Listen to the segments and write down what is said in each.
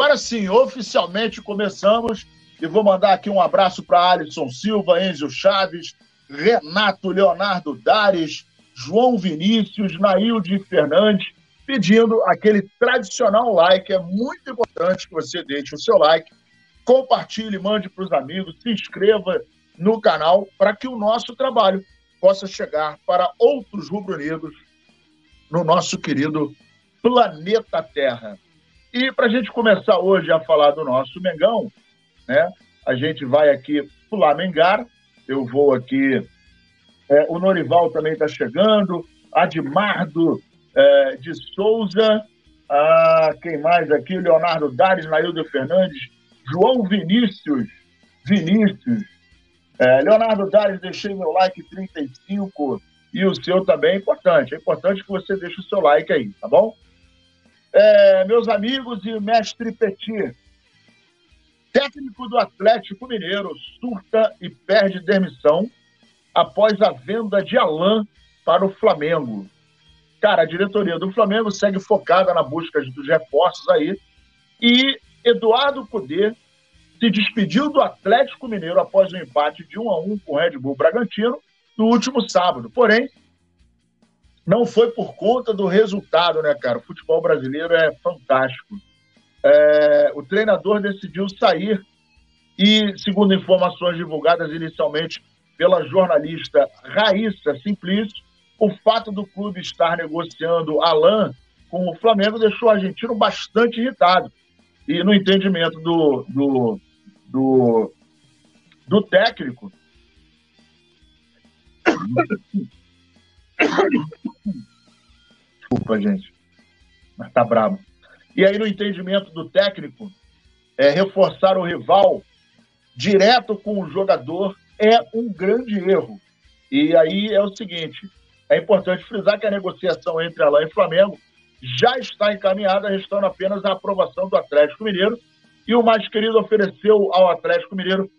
Agora sim, oficialmente começamos e vou mandar aqui um abraço para Alisson Silva, Enzo Chaves, Renato Leonardo Dares, João Vinícius, Nailde Fernandes, pedindo aquele tradicional like. É muito importante que você deixe o seu like, compartilhe, mande para os amigos, se inscreva no canal para que o nosso trabalho possa chegar para outros rubro-negros no nosso querido planeta Terra. E para a gente começar hoje a falar do nosso Mengão, né? A gente vai aqui Flamengar. Eu vou aqui. É, o Norival também está chegando. Admardo é, de Souza. Ah, quem mais aqui? Leonardo Dares, Naildo Fernandes, João Vinícius. Vinícius. É, Leonardo Dares, deixei meu like 35 e o seu também é importante. É importante que você deixe o seu like aí, tá bom? É, meus amigos e mestre Petit, técnico do Atlético Mineiro surta e perde demissão após a venda de Alain para o Flamengo. Cara, a diretoria do Flamengo segue focada na busca dos reforços aí. E Eduardo Cudê se despediu do Atlético Mineiro após o um empate de 1 a 1 com o Red Bull Bragantino no último sábado. Porém, não foi por conta do resultado, né, cara? O futebol brasileiro é fantástico. É, o treinador decidiu sair e, segundo informações divulgadas inicialmente pela jornalista Raíssa Simplício, o fato do clube estar negociando Alain com o Flamengo deixou o argentino bastante irritado. E no entendimento do, do, do, do técnico. Desculpa, gente. Mas tá brabo. E aí, no entendimento do técnico, é, reforçar o rival direto com o jogador é um grande erro. E aí é o seguinte: é importante frisar que a negociação entre Alain e Flamengo já está encaminhada, restando apenas a aprovação do Atlético Mineiro. E o mais querido ofereceu ao Atlético Mineiro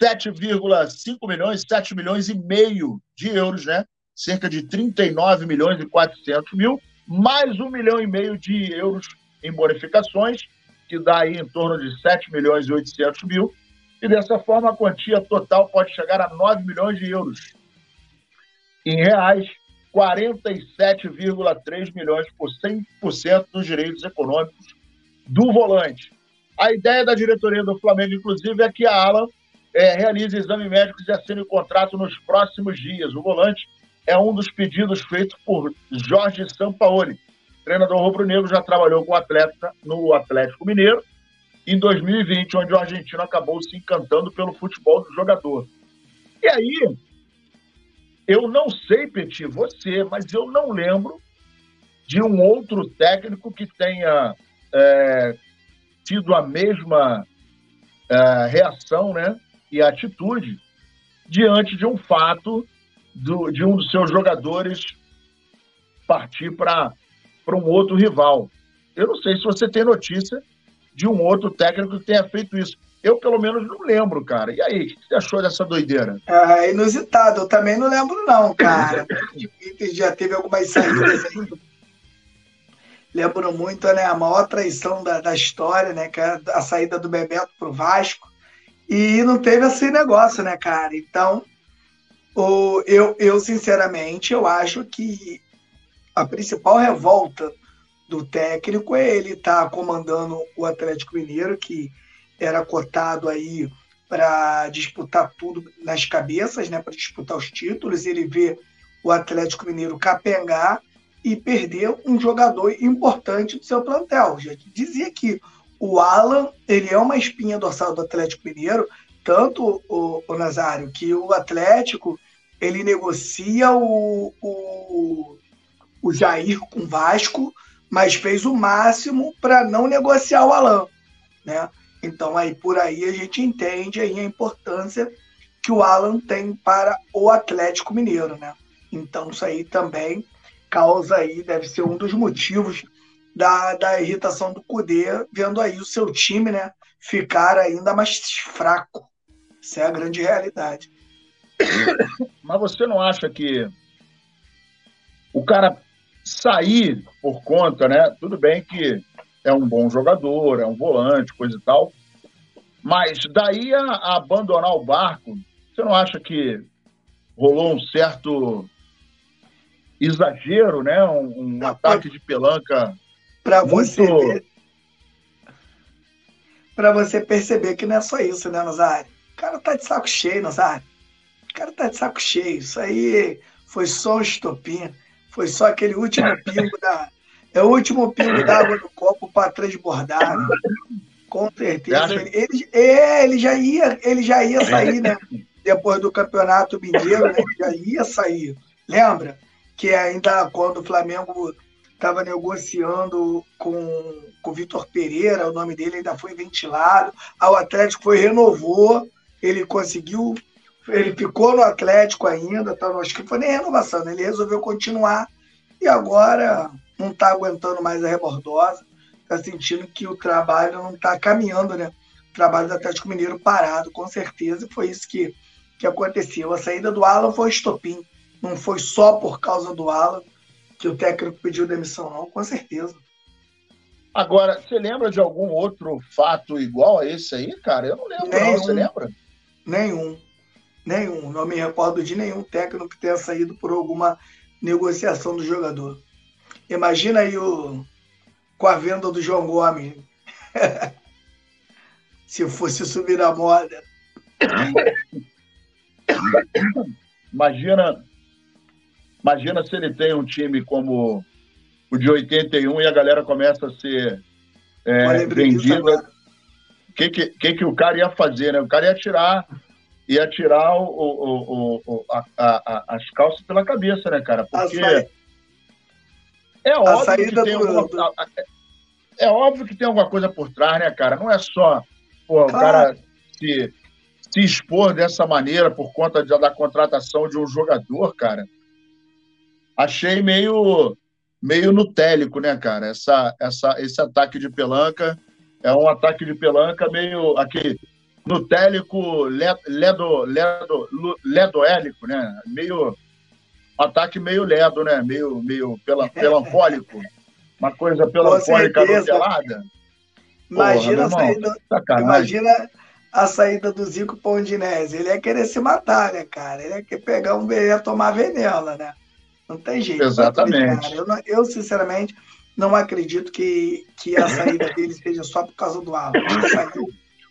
7,5 milhões, 7 milhões e meio de euros, né? Cerca de 39 milhões e 400 mil, mais um milhão e meio de euros em bonificações, que dá aí em torno de 7 milhões e 800 mil. E dessa forma, a quantia total pode chegar a 9 milhões de euros. Em reais, 47,3 milhões por 100% dos direitos econômicos do volante. A ideia da diretoria do Flamengo, inclusive, é que a Alan é, realize exame médico e assine o contrato nos próximos dias. O volante é um dos pedidos feitos por Jorge Sampaoli. Treinador rubro-negro já trabalhou com atleta no Atlético Mineiro em 2020, onde o argentino acabou se encantando pelo futebol do jogador. E aí, eu não sei, Petit, você, mas eu não lembro de um outro técnico que tenha é, tido a mesma é, reação né, e atitude diante de um fato do, de um dos seus jogadores partir para um outro rival. Eu não sei se você tem notícia de um outro técnico que tenha feito isso. Eu, pelo menos, não lembro, cara. E aí, o que você achou dessa doideira? É inusitado. Eu também não lembro, não, cara. já teve algumas saídas aí. Lembro muito, né? A maior traição da, da história, né? Que é a saída do Bebeto pro Vasco. E não teve esse negócio, né, cara? Então, eu, eu, sinceramente, eu acho que a principal revolta do técnico é ele estar tá comandando o Atlético Mineiro, que era cotado aí para disputar tudo nas cabeças, né, para disputar os títulos, ele vê o Atlético Mineiro capengar e perder um jogador importante do seu plantel. Já dizia que o Alan, ele é uma espinha dorsal do Atlético Mineiro, tanto o, o Nazário, que o Atlético ele negocia o, o, o Jair com o Vasco, mas fez o máximo para não negociar o Alan, né? Então, aí por aí a gente entende aí a importância que o Alan tem para o Atlético Mineiro, né? Então, isso aí também causa aí, deve ser um dos motivos da, da irritação do Cudê, vendo aí o seu time, né, ficar ainda mais fraco. Essa é a grande realidade. Mas você não acha que o cara sair por conta, né? Tudo bem que é um bom jogador, é um volante, coisa e tal. Mas daí a, a abandonar o barco, você não acha que rolou um certo exagero, né? Um, um ataque de pelanca para você ver, para você perceber que não é só isso, né, Nazário? O cara tá de saco cheio, Nazário. O cara tá de saco cheio. Isso aí foi só um estopim. Foi só aquele último pingo da. É o último pingo d'água do copo para transbordar. Né? Com certeza. Ele, ele, é, ele, já ia, ele já ia sair, né? Depois do campeonato mineiro, né? ele já ia sair. Lembra? Que ainda quando o Flamengo estava negociando com, com o Vitor Pereira, o nome dele ainda foi ventilado. O Atlético foi renovou, ele conseguiu, ele ficou no Atlético ainda, tá, acho que foi nem renovação, né? ele resolveu continuar e agora não está aguentando mais a rebordosa está sentindo que o trabalho não está caminhando, né? O trabalho do Atlético Mineiro parado, com certeza, foi isso que, que aconteceu. A saída do Alan foi estopim, não foi só por causa do Alan que o técnico pediu demissão, não, com certeza. Agora, você lembra de algum outro fato igual a esse aí, cara? Eu não lembro, não. Você lembra? Nenhum. Nenhum. Não me recordo de nenhum técnico que tenha saído por alguma negociação do jogador. Imagina aí o, com a venda do João Gomes. Se fosse subir a moda. Imagina, imagina se ele tem um time como o de 81 e a galera começa a ser é, vendida. O que, que, que, que o cara ia fazer, né? O cara ia tirar, ia tirar o, o, o, a, a, as calças pela cabeça, né, cara? Porque é óbvio que tem do... alguma, é óbvio que tem alguma coisa por trás, né, cara? Não é só pô, claro. o cara se, se expor dessa maneira por conta de, da contratação de um jogador, cara. Achei meio meio nutélico, né, cara? Essa, essa, esse ataque de pelanca é um ataque de pelanca meio aquele nutélico, ledo, ledo, ledoélico, né? Meio ataque meio ledo, né? Meio, meio pelancólico. Uma coisa pelancólica nutelada. Imagina, Porra, a saída, imagina a saída do Zico Pondinese. Ele ia querer se matar, né, cara? Ele ia querer pegar um ia tomar venela, né? Não tem jeito. Exatamente. Eu, eu, sinceramente, não acredito que, que a saída dele seja só por causa do Alan.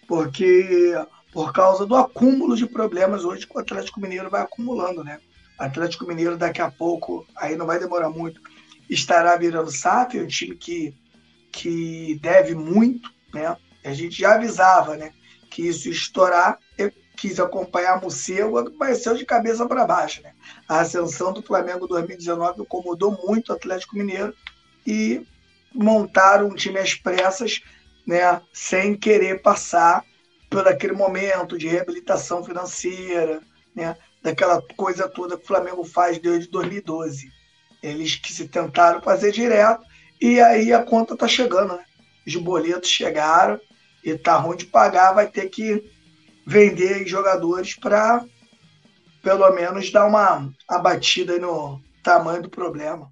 Porque por causa do acúmulo de problemas hoje que o Atlético Mineiro vai acumulando, né? Atlético Mineiro daqui a pouco, aí não vai demorar muito, estará virando SAF, um time que, que deve muito, né? A gente já avisava, né? Que isso estourar. Eu quis acompanhar Mucego, apareceu de cabeça para baixo, né? A ascensão do Flamengo 2019 incomodou muito o Atlético Mineiro e montaram um time às pressas, né? Sem querer passar por aquele momento de reabilitação financeira, né? daquela coisa toda que o Flamengo faz desde 2012. Eles que se tentaram fazer direto e aí a conta tá chegando, né? Os boletos chegaram e tá ruim de pagar, vai ter que vender jogadores para pelo menos dar uma abatida no tamanho do problema.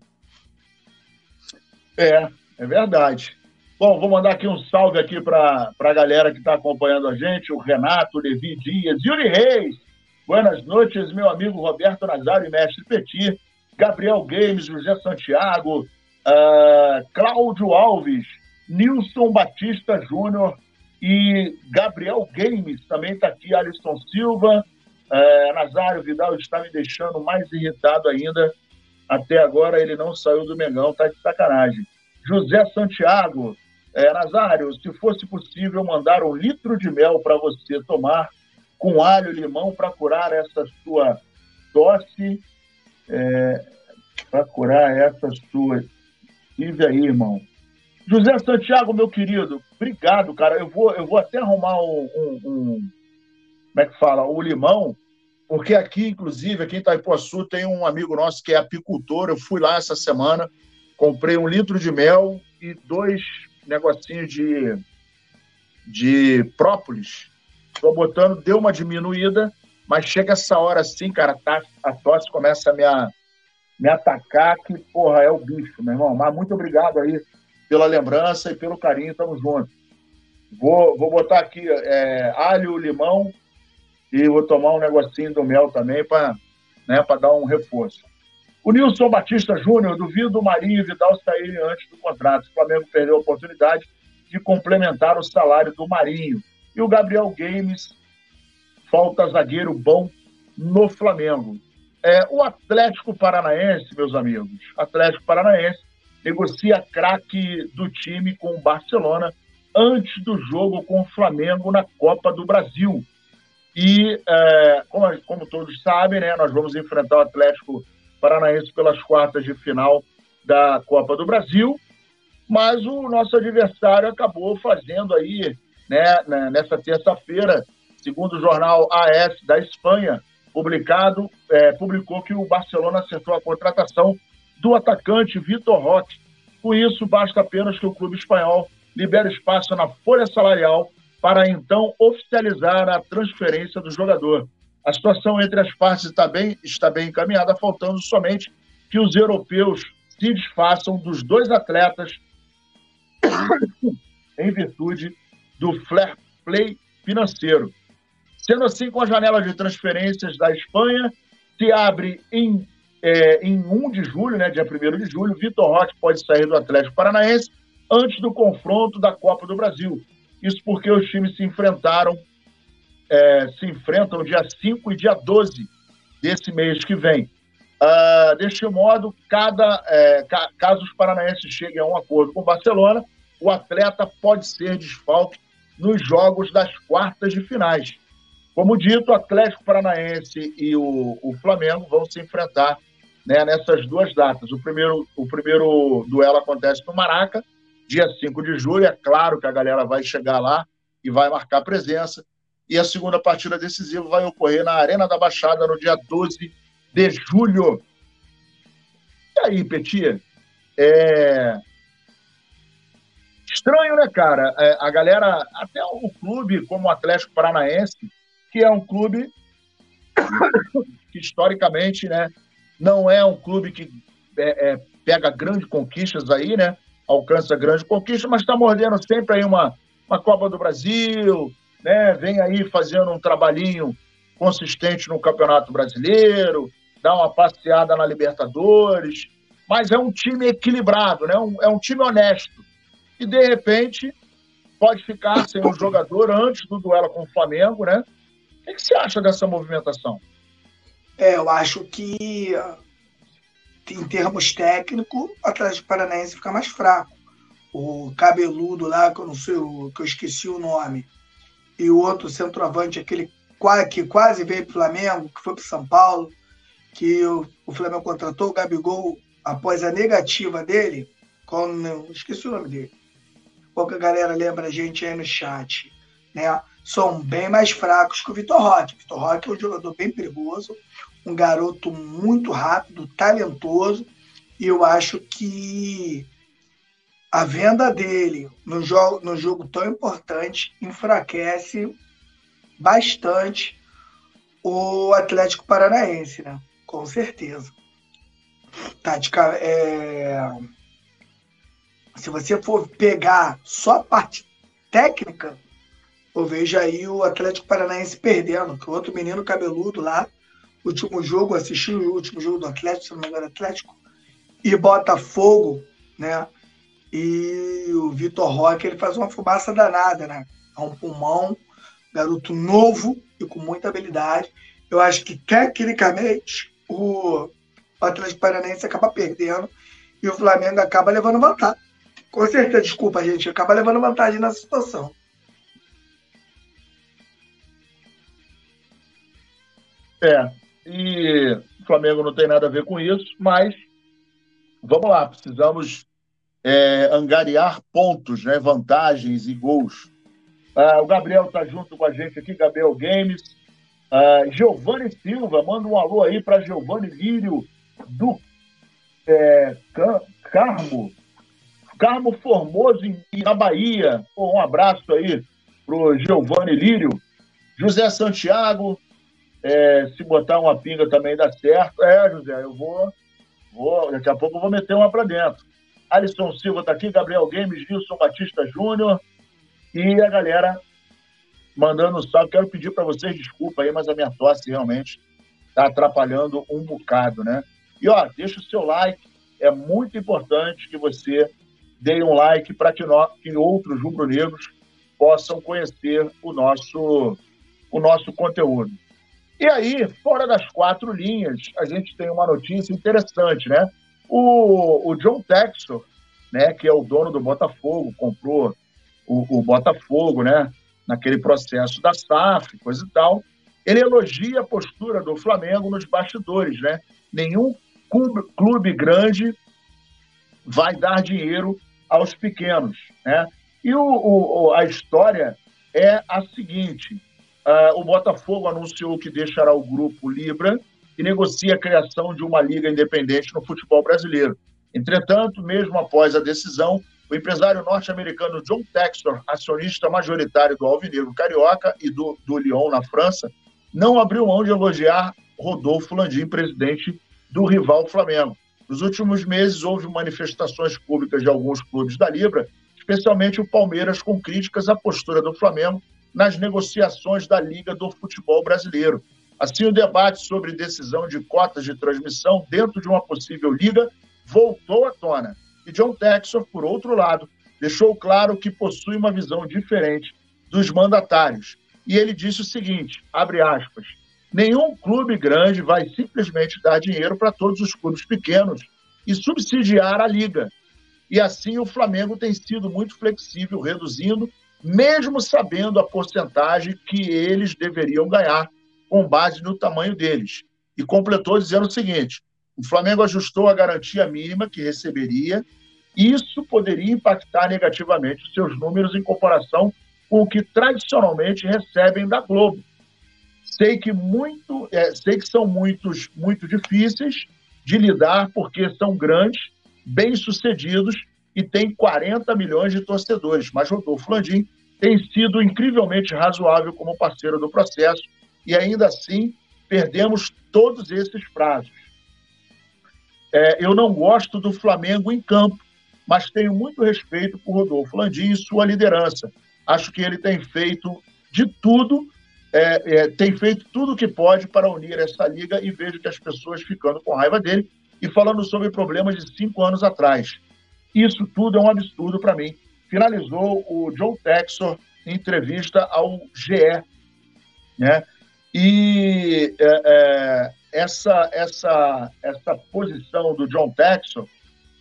É, é verdade. Bom, vou mandar aqui um salve aqui para a galera que está acompanhando a gente, o Renato, o Levi Dias, Yuri Reis, Boas noites, meu amigo Roberto Nazário e Mestre Petit, Gabriel Games, José Santiago, uh, Cláudio Alves, Nilson Batista Júnior e Gabriel Games, também está aqui, Alisson Silva, uh, Nazário Vidal está me deixando mais irritado ainda. Até agora ele não saiu do Mengão, tá de sacanagem. José Santiago, uh, Nazário, se fosse possível mandar um litro de mel para você tomar com alho e limão para curar essa sua tosse, é, para curar essa sua. Vive aí, irmão. José Santiago, meu querido, obrigado, cara. Eu vou, eu vou até arrumar um, um, um como é que fala, o limão, porque aqui, inclusive, aqui em Itaipuaçu, tem um amigo nosso que é apicultor. Eu fui lá essa semana, comprei um litro de mel e dois negocinhos de, de própolis Estou botando, deu uma diminuída, mas chega essa hora assim, cara, tá, a tosse começa a me, a, me atacar, que, porra, é o bicho, meu irmão. Mas muito obrigado aí pela lembrança e pelo carinho, estamos juntos. Vou, vou botar aqui é, alho, limão e vou tomar um negocinho do mel também para né, dar um reforço. O Nilson Batista Júnior, duvido o Marinho e Vidal saírem antes do contrato. O Flamengo perdeu a oportunidade de complementar o salário do Marinho. E o Gabriel Games, falta zagueiro bom no Flamengo. É, o Atlético Paranaense, meus amigos, Atlético Paranaense negocia craque do time com o Barcelona antes do jogo com o Flamengo na Copa do Brasil. E, é, como, como, todos sabem, né, nós vamos enfrentar o Atlético pelas quartas de final da Copa do Brasil, mas o nosso adversário acabou fazendo aí, né, né nessa terça-feira, segundo o jornal AS da Espanha, publicado, é, publicou que o Barcelona acertou a contratação do atacante Vitor Roque. Com isso, basta apenas que o clube espanhol libere espaço na folha salarial para então oficializar a transferência do jogador. A situação entre as partes está bem, está bem encaminhada, faltando somente que os europeus se desfaçam dos dois atletas em virtude do fair play financeiro. Sendo assim, com a janela de transferências da Espanha, se abre em, é, em 1 de julho, né, dia 1 de julho, Vitor Roque pode sair do Atlético Paranaense antes do confronto da Copa do Brasil. Isso porque os times se enfrentaram, é, se enfrentam dia 5 e dia 12 desse mês que vem. Uh, deste modo, cada, é, ca, caso os paranaenses cheguem a um acordo com o Barcelona, o atleta pode ser desfalque nos jogos das quartas de finais. Como dito, o Atlético Paranaense e o, o Flamengo vão se enfrentar né, nessas duas datas. O primeiro, o primeiro duelo acontece no Maraca, dia 5 de julho. É claro que a galera vai chegar lá e vai marcar presença. E a segunda partida decisiva vai ocorrer na Arena da Baixada no dia 12 de julho. E aí, Petia? É... Estranho, né, cara? É, a galera, até o clube como o Atlético Paranaense, que é um clube que historicamente, né, não é um clube que é, é, pega grandes conquistas aí, né? alcança grande conquista, mas está mordendo sempre aí uma, uma Copa do Brasil, né? vem aí fazendo um trabalhinho consistente no Campeonato Brasileiro, dá uma passeada na Libertadores, mas é um time equilibrado, né? Um, é um time honesto. E, de repente, pode ficar sem um jogador antes do duelo com o Flamengo, né? O que, que você acha dessa movimentação? É, eu acho que em termos técnicos, o Atlético Paranaense fica mais fraco. O cabeludo lá, que eu não sei, que eu esqueci o nome, e o outro centroavante, aquele que quase veio para o Flamengo, que foi para São Paulo, que o, o, Flamengo contratou o Gabigol após a negativa dele, com, esqueci o nome dele. Pouca galera lembra a gente aí no chat, né? São bem mais fracos que o Vitor Roque. O Vitor Roque é um jogador bem perigoso, um garoto muito rápido, talentoso, e eu acho que a venda dele no jogo, no jogo tão importante enfraquece bastante o Atlético Paranaense, né? Com certeza. Tática, é... se você for pegar só a parte técnica, eu vejo aí o Atlético Paranaense perdendo, que o outro menino cabeludo lá último jogo, assisti o último jogo do Atlético, se não me engano, Atlético e Botafogo, né? E o Vitor Roque ele faz uma fumaça danada, né? É um pulmão, garoto novo e com muita habilidade. Eu acho que tecnicamente o Atlético Paranaense acaba perdendo e o Flamengo acaba levando vantagem. Com certeza, desculpa, gente, acaba levando vantagem nessa situação. É, e o Flamengo não tem nada a ver com isso, mas vamos lá, precisamos é, angariar pontos, né, vantagens e gols. Ah, o Gabriel está junto com a gente aqui, Gabriel Games. Ah, Giovanni Silva, manda um alô aí para Giovanni Lírio do é, Carmo. Carmo Formoso, em, na Bahia. Pô, um abraço aí para o Giovanni Lírio. José Santiago, é, se botar uma pinga também dá certo. É, José, eu vou, vou. Daqui a pouco eu vou meter uma para dentro. Alisson Silva está aqui, Gabriel Games, Wilson Batista Júnior e a galera mandando um salve. Quero pedir para vocês desculpa aí, mas a minha tosse realmente está atrapalhando um bocado, né? E ó, deixa o seu like, é muito importante que você dê um like para que, que outros rubro-negros possam conhecer o nosso, o nosso conteúdo. E aí, fora das quatro linhas, a gente tem uma notícia interessante, né? O, o John Textor, né, que é o dono do Botafogo, comprou o, o Botafogo, né, naquele processo da SAF, coisa e tal, ele elogia a postura do Flamengo nos bastidores, né? Nenhum clube, clube grande vai dar dinheiro aos pequenos, né? E o, o, a história é a seguinte: uh, o Botafogo anunciou que deixará o grupo Libra e negocia a criação de uma liga independente no futebol brasileiro. Entretanto, mesmo após a decisão, o empresário norte-americano John Textor, acionista majoritário do Alvinegro Carioca e do, do Lyon na França, não abriu mão de elogiar Rodolfo Landim, presidente do rival Flamengo. Nos últimos meses, houve manifestações públicas de alguns clubes da Libra, especialmente o Palmeiras, com críticas à postura do Flamengo nas negociações da Liga do Futebol Brasileiro. Assim, o debate sobre decisão de cotas de transmissão dentro de uma possível liga voltou à tona. E John Texor, por outro lado, deixou claro que possui uma visão diferente dos mandatários. E ele disse o seguinte, abre aspas, nenhum clube grande vai simplesmente dar dinheiro para todos os clubes pequenos e subsidiar a liga. E assim o Flamengo tem sido muito flexível, reduzindo, mesmo sabendo a porcentagem que eles deveriam ganhar com base no tamanho deles. E completou dizendo o seguinte: o Flamengo ajustou a garantia mínima que receberia. Isso poderia impactar negativamente os seus números em comparação com o que tradicionalmente recebem da Globo. Sei que muito, é, sei que são muitos muito difíceis de lidar porque são grandes, bem-sucedidos e têm 40 milhões de torcedores, mas Rodolfo Landim tem sido incrivelmente razoável como parceiro do processo e ainda assim perdemos todos esses prazos. É, eu não gosto do Flamengo em campo, mas tenho muito respeito por Rodolfo Landim e sua liderança. Acho que ele tem feito de tudo, é, é, tem feito tudo o que pode para unir essa liga e vejo que as pessoas ficando com raiva dele e falando sobre problemas de cinco anos atrás. Isso tudo é um absurdo para mim. Finalizou o Joe Texor em entrevista ao GE, né? E é, é, essa, essa, essa posição do John Texon,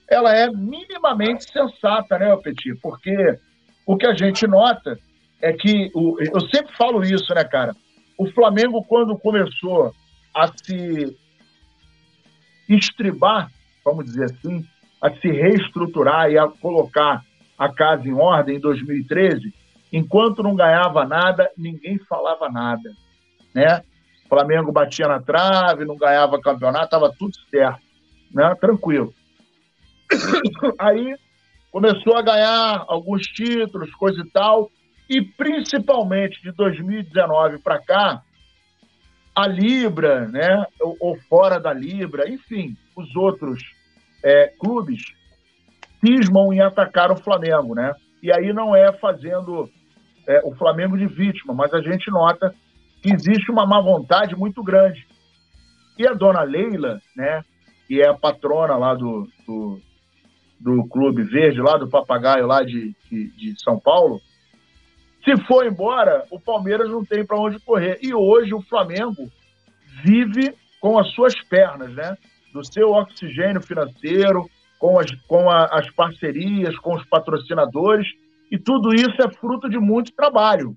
ela é minimamente sensata, né, Petit? Porque o que a gente nota é que, o, eu sempre falo isso, né, cara? O Flamengo, quando começou a se estribar, vamos dizer assim, a se reestruturar e a colocar a casa em ordem em 2013, enquanto não ganhava nada, ninguém falava nada né? O Flamengo batia na trave, não ganhava campeonato, estava tudo certo, né? Tranquilo. Aí começou a ganhar alguns títulos, coisa e tal, e principalmente de 2019 para cá, a Libra, né, ou, ou, fora da Libra, enfim, os outros é, clubes cismam em atacar o Flamengo, né? E aí não é fazendo é, o Flamengo de vítima, mas a gente nota existe uma má vontade muito grande. E a dona Leila, né, que é a patrona lá do, do, do Clube Verde, lá do Papagaio, lá de, de, de São Paulo, se for embora, o Palmeiras não tem para onde correr. E hoje o Flamengo vive com as suas pernas, né? Do seu oxigênio financeiro, com as, com a, as parcerias, com os patrocinadores, e tudo isso é fruto de muito trabalho.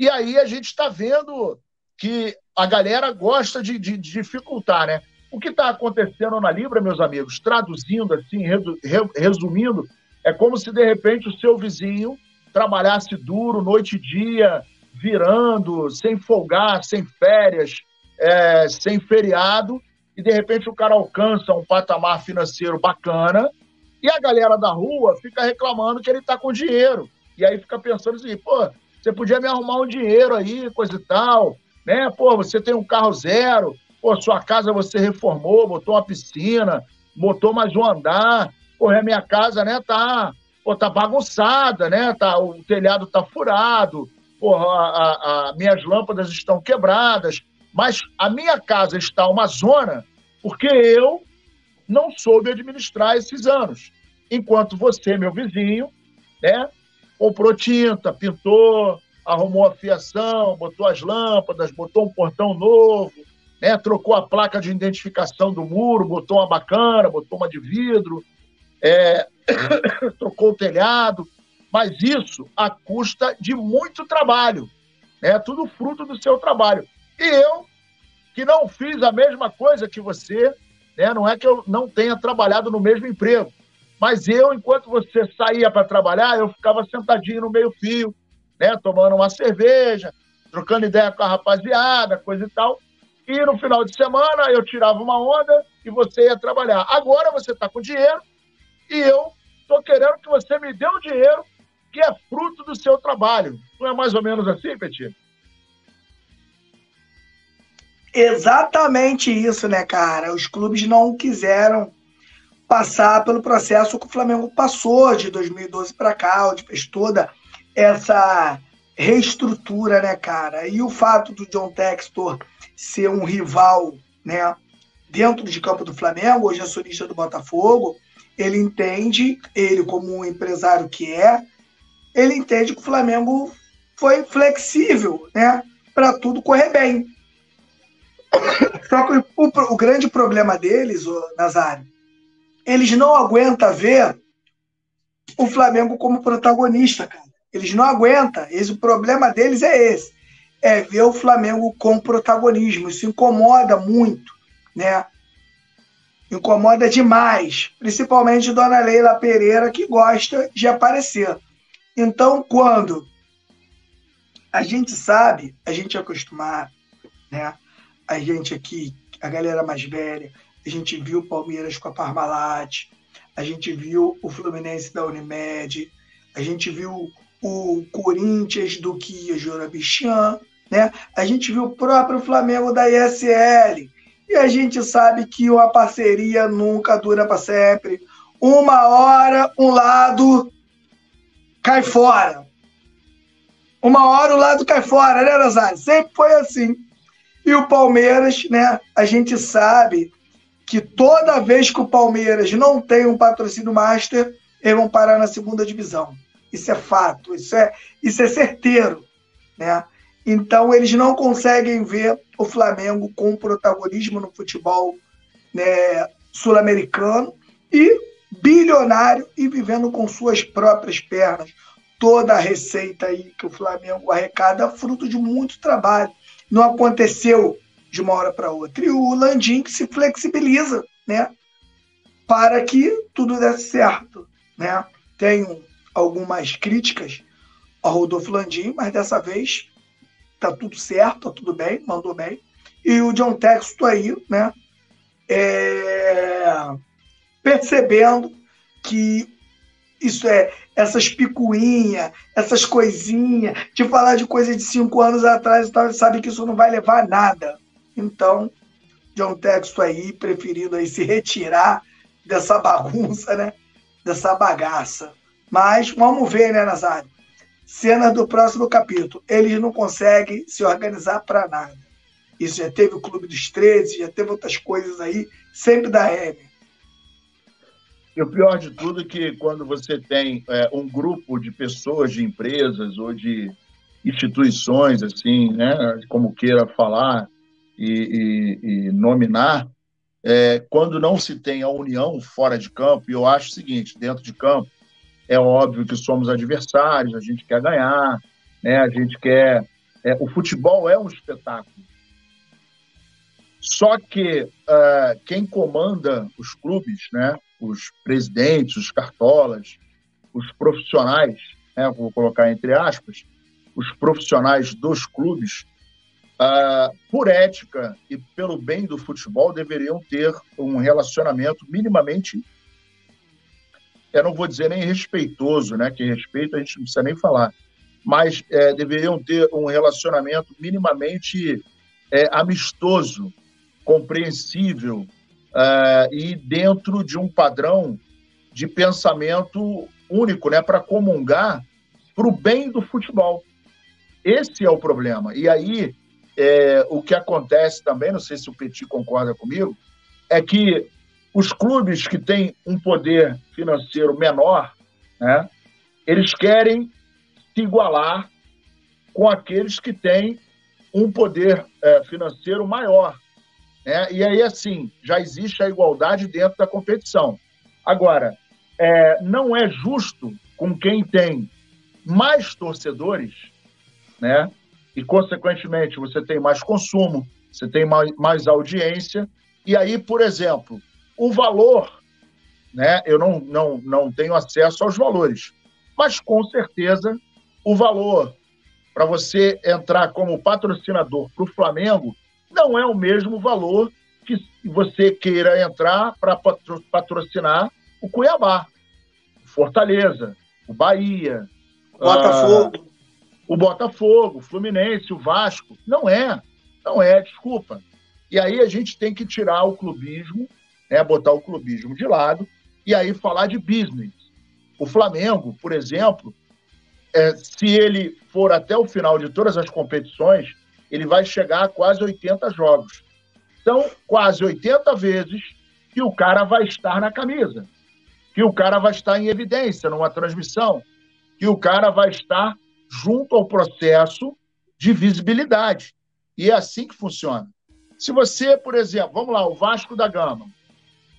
E aí a gente está vendo que a galera gosta de, de, de dificultar, né? O que está acontecendo na Libra, meus amigos, traduzindo assim, resumindo, é como se de repente o seu vizinho trabalhasse duro, noite e dia, virando, sem folgar, sem férias, é, sem feriado, e de repente o cara alcança um patamar financeiro bacana, e a galera da rua fica reclamando que ele está com dinheiro. E aí fica pensando assim, pô, você podia me arrumar um dinheiro aí, coisa e tal, né? Pô, você tem um carro zero, pô, sua casa você reformou, botou uma piscina, botou mais um andar, porra, a minha casa, né, tá, pô, tá bagunçada, né, tá, o telhado tá furado, porra, a, a, minhas lâmpadas estão quebradas, mas a minha casa está uma zona porque eu não soube administrar esses anos. Enquanto você, meu vizinho, né, comprou tinta, pintou, arrumou a fiação, botou as lâmpadas, botou um portão novo, né, trocou a placa de identificação do muro, botou uma bacana, botou uma de vidro, é, trocou o telhado, mas isso a custa de muito trabalho, é né, tudo fruto do seu trabalho. E eu, que não fiz a mesma coisa que você, né, não é que eu não tenha trabalhado no mesmo emprego, mas eu, enquanto você saía para trabalhar, eu ficava sentadinho no meio-fio, né, tomando uma cerveja, trocando ideia com a rapaziada, coisa e tal. E no final de semana eu tirava uma onda e você ia trabalhar. Agora você está com dinheiro e eu estou querendo que você me dê o dinheiro que é fruto do seu trabalho. Não é mais ou menos assim, Petit? Exatamente isso, né, cara? Os clubes não quiseram passar pelo processo que o Flamengo passou de 2012 para cá, onde fez toda essa reestrutura, né, cara? E o fato do John Textor ser um rival, né, dentro de campo do Flamengo, hoje é acionista do Botafogo, ele entende, ele como um empresário que é, ele entende que o Flamengo foi flexível, né, para tudo correr bem. Só que o, o, grande problema deles, o Nazário, eles não aguentam ver o Flamengo como protagonista, cara. Eles não aguentam. Esse, o problema deles é esse. É ver o Flamengo com protagonismo. Isso incomoda muito, né? Incomoda demais. Principalmente Dona Leila Pereira, que gosta de aparecer. Então, quando a gente sabe, a gente é acostumado, né? A gente aqui, a galera mais velha, a gente viu o Palmeiras com a Parmalat, a gente viu o Fluminense da Unimed, a gente viu o Corinthians do Kia Jorabichian, né? A gente viu o próprio Flamengo da ISL. E a gente sabe que uma parceria nunca dura para sempre. Uma hora, um lado cai fora. Uma hora o lado cai fora, né, Nazário? Sempre foi assim. E o Palmeiras, né? A gente sabe que toda vez que o Palmeiras não tem um patrocínio master, eles vão parar na segunda divisão. Isso é fato, isso é, isso é certeiro. Né? Então, eles não conseguem ver o Flamengo com protagonismo no futebol né, sul-americano e bilionário e vivendo com suas próprias pernas. Toda a receita aí que o Flamengo arrecada fruto de muito trabalho. Não aconteceu de uma hora para outra. E o Landim que se flexibiliza, né? Para que tudo dê certo, né? Tenho algumas críticas ao Rodolfo Landim, mas dessa vez tá tudo certo, tá tudo bem, mandou bem. E o John Texto aí, né? É... Percebendo que isso é essas picuinhas, essas coisinhas, de falar de coisa de cinco anos atrás, sabe que isso não vai levar a nada. Então, John Texto aí, preferido aí se retirar dessa bagunça, né? Dessa bagaça. Mas vamos ver, né, Nazário? Cena do próximo capítulo. Eles não conseguem se organizar para nada. Isso já teve o Clube dos 13, já teve outras coisas aí, sempre da M. E o pior de tudo é que quando você tem é, um grupo de pessoas, de empresas ou de instituições, assim, né, como queira falar, e, e, e nominar, é, quando não se tem a união fora de campo, e eu acho o seguinte, dentro de campo, é óbvio que somos adversários, a gente quer ganhar, né, a gente quer... É, o futebol é um espetáculo. Só que uh, quem comanda os clubes, né, os presidentes, os cartolas, os profissionais, né, vou colocar entre aspas, os profissionais dos clubes, uh, por ética e pelo bem do futebol, deveriam ter um relacionamento minimamente. Eu não vou dizer nem respeitoso, né? Que respeito a gente não precisa nem falar, mas é, deveriam ter um relacionamento minimamente é, amistoso, compreensível uh, e dentro de um padrão de pensamento único, né, para comungar para o bem do futebol. Esse é o problema. E aí, é, o que acontece também, não sei se o Petit concorda comigo, é que os clubes que têm um poder financeiro menor, né, eles querem se igualar com aqueles que têm um poder é, financeiro maior. Né? E aí, assim, já existe a igualdade dentro da competição. Agora, é, não é justo com quem tem mais torcedores, né? E, consequentemente, você tem mais consumo, você tem mais, mais audiência. E aí, por exemplo, o valor, né? Eu não, não, não tenho acesso aos valores, mas com certeza o valor para você entrar como patrocinador para o Flamengo não é o mesmo valor que você queira entrar para patrocinar o Cuiabá, o Fortaleza, o Bahia, Botafogo. O Botafogo, o Fluminense, o Vasco. Não é. Não é, desculpa. E aí a gente tem que tirar o clubismo, né, botar o clubismo de lado e aí falar de business. O Flamengo, por exemplo, é, se ele for até o final de todas as competições, ele vai chegar a quase 80 jogos. São quase 80 vezes que o cara vai estar na camisa, que o cara vai estar em evidência numa transmissão, que o cara vai estar junto ao processo de visibilidade. E é assim que funciona. Se você, por exemplo, vamos lá, o Vasco da Gama,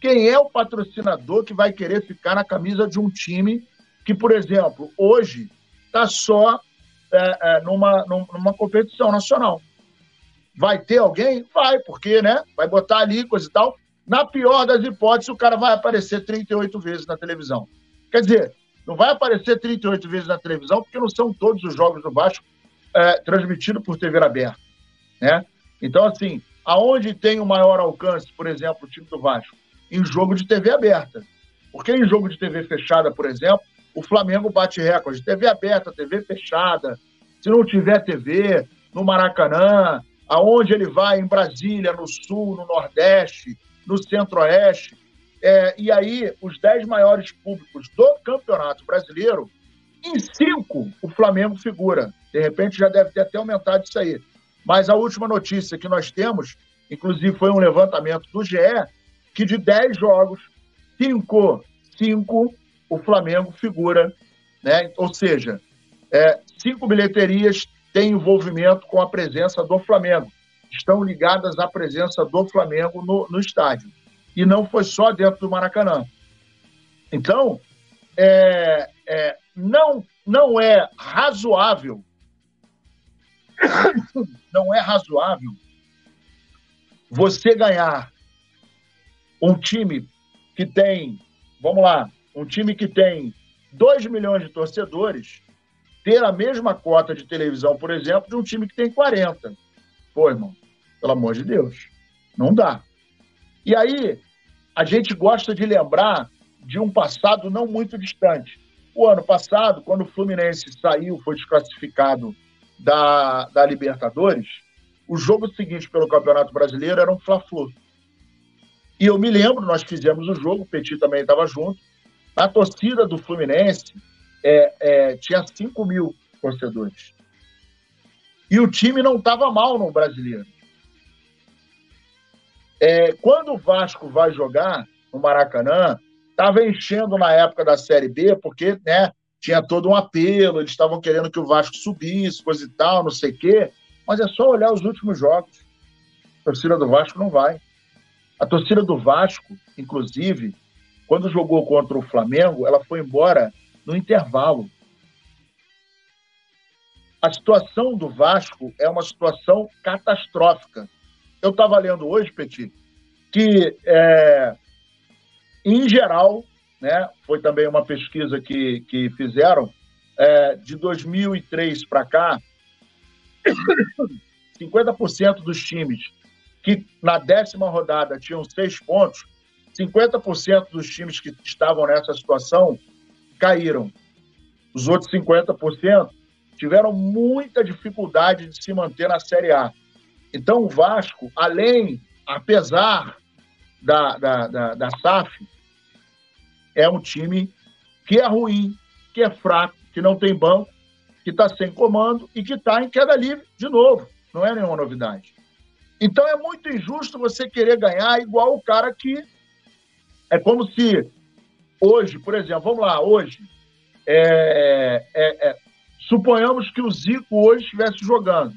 quem é o patrocinador que vai querer ficar na camisa de um time que, por exemplo, hoje está só é, é, numa, numa competição nacional? Vai ter alguém? Vai, porque, né? Vai botar ali, coisa e tal. Na pior das hipóteses, o cara vai aparecer 38 vezes na televisão. Quer dizer, não vai aparecer 38 vezes na televisão, porque não são todos os jogos do Vasco é, transmitidos por TV aberta. Né? Então, assim, aonde tem o maior alcance, por exemplo, o time do Vasco? Em jogo de TV aberta. Porque em jogo de TV fechada, por exemplo, o Flamengo bate recorde. TV aberta, TV fechada. Se não tiver TV, no Maracanã, aonde ele vai, em Brasília, no Sul, no Nordeste, no Centro-Oeste. É, e aí, os dez maiores públicos do Campeonato Brasileiro, em cinco, o Flamengo figura. De repente já deve ter até aumentado isso aí. Mas a última notícia que nós temos, inclusive foi um levantamento do GE, que de dez jogos, cinco, cinco o Flamengo figura. Né? Ou seja, é, cinco bilheterias têm envolvimento com a presença do Flamengo. Estão ligadas à presença do Flamengo no, no estádio e não foi só dentro do Maracanã. Então, é, é, não, não é razoável, não é razoável você ganhar um time que tem, vamos lá, um time que tem 2 milhões de torcedores, ter a mesma cota de televisão, por exemplo, de um time que tem 40. Pô, irmão, pelo amor de Deus, não dá. E aí, a gente gosta de lembrar de um passado não muito distante. O ano passado, quando o Fluminense saiu, foi desclassificado da, da Libertadores, o jogo seguinte pelo Campeonato Brasileiro era um Fla-Flu. E eu me lembro, nós fizemos o jogo, o Petit também estava junto, a torcida do Fluminense é, é, tinha 5 mil torcedores. E o time não estava mal no Brasileiro. É, quando o Vasco vai jogar no Maracanã, estava enchendo na época da Série B, porque né, tinha todo um apelo, eles estavam querendo que o Vasco subisse, coisa e tal, não sei o quê. Mas é só olhar os últimos jogos. A torcida do Vasco não vai. A torcida do Vasco, inclusive, quando jogou contra o Flamengo, ela foi embora no intervalo. A situação do Vasco é uma situação catastrófica eu estava lendo hoje, Petit, que, é, em geral, né, foi também uma pesquisa que, que fizeram, é, de 2003 para cá, 50% dos times que na décima rodada tinham seis pontos, 50% dos times que estavam nessa situação caíram. Os outros 50% tiveram muita dificuldade de se manter na Série A. Então, o Vasco, além, apesar da, da, da, da SAF, é um time que é ruim, que é fraco, que não tem banco, que está sem comando e que está em queda livre de novo. Não é nenhuma novidade. Então é muito injusto você querer ganhar igual o cara que. É como se hoje, por exemplo, vamos lá, hoje, é, é, é, suponhamos que o Zico hoje estivesse jogando.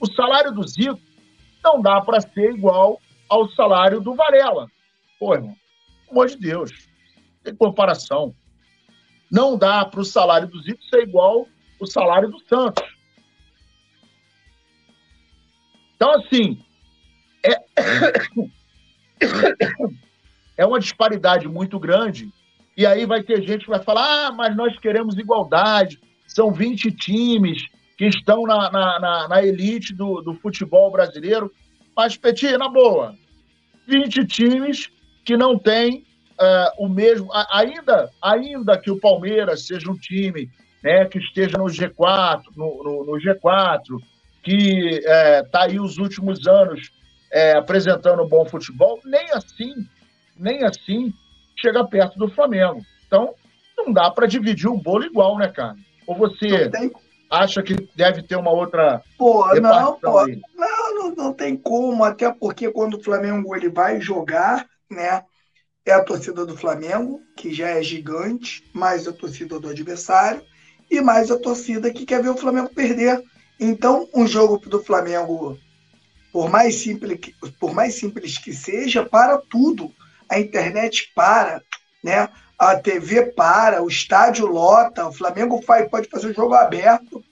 O salário do Zico não dá para ser igual ao salário do Varela. Pô, irmão, pelo amor de Deus, tem comparação. Não dá para o salário do Zico ser igual o salário do Santos. Então, assim, é, é uma disparidade muito grande. E aí vai ter gente que vai falar: ah, mas nós queremos igualdade. São 20 times que estão na, na, na, na elite do, do futebol brasileiro. Mas, Petit, na boa, 20 times que não têm uh, o mesmo. Ainda, ainda que o Palmeiras seja um time né, que esteja no G4, no, no, no G4, que está é, tá aí os últimos anos é, apresentando bom futebol, nem assim, nem assim chega perto do Flamengo. Então, não dá para dividir o bolo igual, né, cara? Ou você tem... acha que deve ter uma outra. Pô, não, pô. Não, não, não tem como, até porque quando o Flamengo ele vai jogar, né? É a torcida do Flamengo, que já é gigante, mais a torcida do adversário, e mais a torcida que quer ver o Flamengo perder então, um jogo do Flamengo, por mais simples, por mais simples que seja, para tudo. A internet para, né? A TV para, o estádio lota, o Flamengo faz, pode fazer o jogo aberto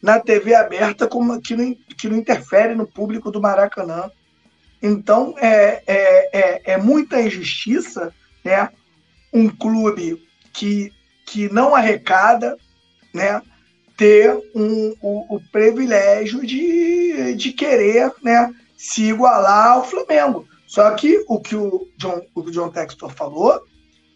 na TV aberta como, que, não, que não interfere no público do Maracanã. Então, é, é, é, é muita injustiça, né? Um clube que, que não arrecada, né? ter um, o, o, privilégio de, de querer né, se igualar ao Flamengo. Só que o que o John, o John Textor falou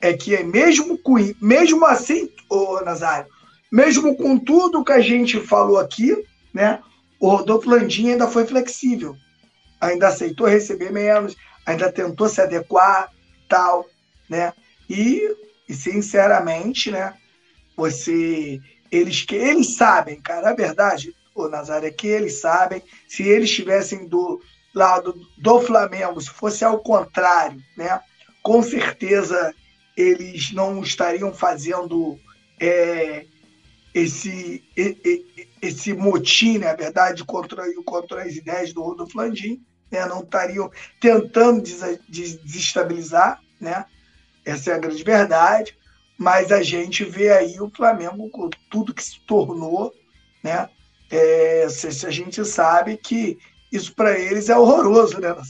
é que é mesmo com mesmo assim, ô Nazário, mesmo com tudo que a gente falou aqui, né, o Rodolfo Landim ainda foi flexível, ainda aceitou receber menos, ainda tentou se adequar, tal, né? E, e sinceramente, né, você eles que eles sabem, cara, a verdade, o Nazaré, é que eles sabem, se eles estivessem do lado do Flamengo, se fosse ao contrário, né? Com certeza eles não estariam fazendo é, esse, esse motim, na né, verdade, contra, contra as ideias do Rodolfo Landim, né? não estariam tentando desestabilizar, né? essa é a grande verdade mas a gente vê aí o Flamengo com tudo que se tornou, né? É, a gente sabe que isso para eles é horroroso, né? A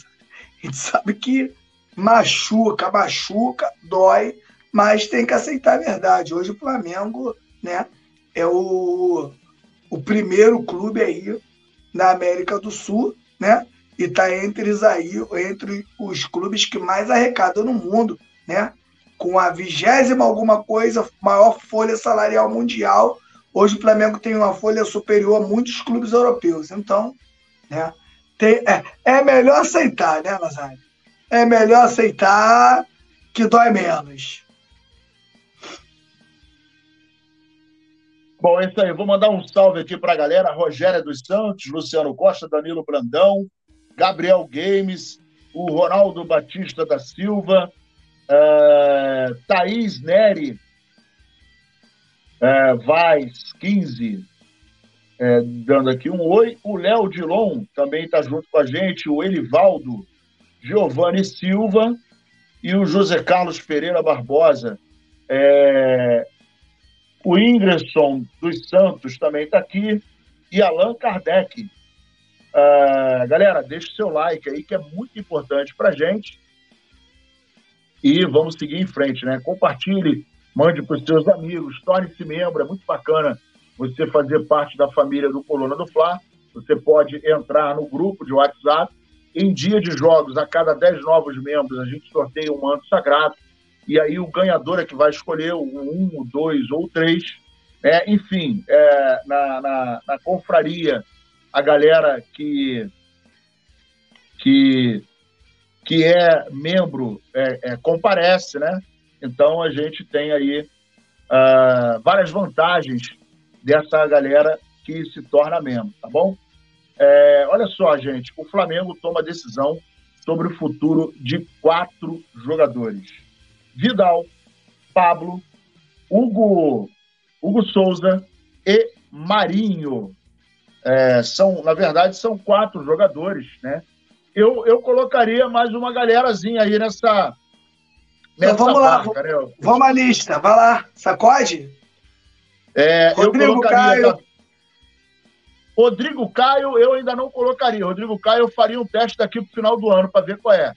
gente sabe que machuca, machuca, dói, mas tem que aceitar a verdade. Hoje o Flamengo, né, é o, o primeiro clube aí na América do Sul, né? E está entre, aí, entre os clubes que mais arrecadam no mundo, né? com a vigésima alguma coisa maior folha salarial mundial. Hoje o Flamengo tem uma folha superior a muitos clubes europeus. Então, né, tem, é, é melhor aceitar, né, Nazário? É melhor aceitar que dói menos. Bom, é isso aí. Vou mandar um salve aqui para a galera. Rogério dos Santos, Luciano Costa, Danilo Brandão, Gabriel Games, o Ronaldo Batista da Silva, Uh, Thaís Neri uh, Vaz, 15, uh, dando aqui um oi. O Léo Dilon também está junto com a gente. O Elivaldo Giovanni Silva e o José Carlos Pereira Barbosa. É, o Ingresson dos Santos também está aqui. E Allan Kardec. Uh, galera, deixe seu like aí, que é muito importante para gente e vamos seguir em frente, né? Compartilhe, mande para os seus amigos, torne-se membro, é muito bacana você fazer parte da família do Coluna do Fla. Você pode entrar no grupo de WhatsApp. Em dia de jogos, a cada 10 novos membros, a gente sorteia um manto sagrado. E aí o ganhador é que vai escolher o um, o dois ou o três. É, enfim, é, na, na, na confraria, a galera que, que que é membro é, é, comparece, né? Então a gente tem aí uh, várias vantagens dessa galera que se torna membro, tá bom? É, olha só, gente, o Flamengo toma decisão sobre o futuro de quatro jogadores: Vidal, Pablo, Hugo, Hugo Souza e Marinho. É, são, na verdade, são quatro jogadores, né? Eu, eu colocaria mais uma galerazinha aí nessa. nessa então, vamos barca, lá, né? vamos à lista, vai lá, sacode. É, Rodrigo eu colocaria. Caio. Rodrigo Caio, eu ainda não colocaria. Rodrigo Caio, eu faria um teste daqui para o final do ano para ver qual é.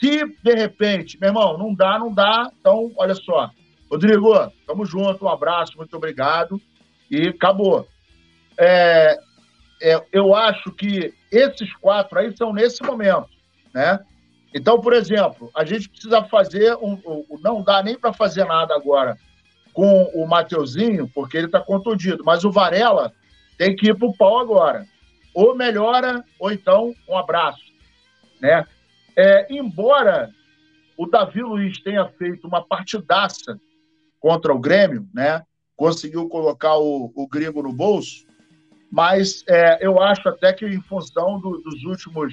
Se, de repente, meu irmão, não dá, não dá, então, olha só. Rodrigo, tamo junto, um abraço, muito obrigado. E acabou. É, é, eu acho que esses quatro aí são nesse momento, né? Então, por exemplo, a gente precisa fazer um, um não dá nem para fazer nada agora com o Mateuzinho, porque ele está contundido, mas o Varela tem que ir para o pau agora. Ou melhora, ou então um abraço, né? É, embora o Davi Luiz tenha feito uma partidaça contra o Grêmio, né? Conseguiu colocar o, o gringo no bolso, mas é, eu acho até que em função do, dos últimos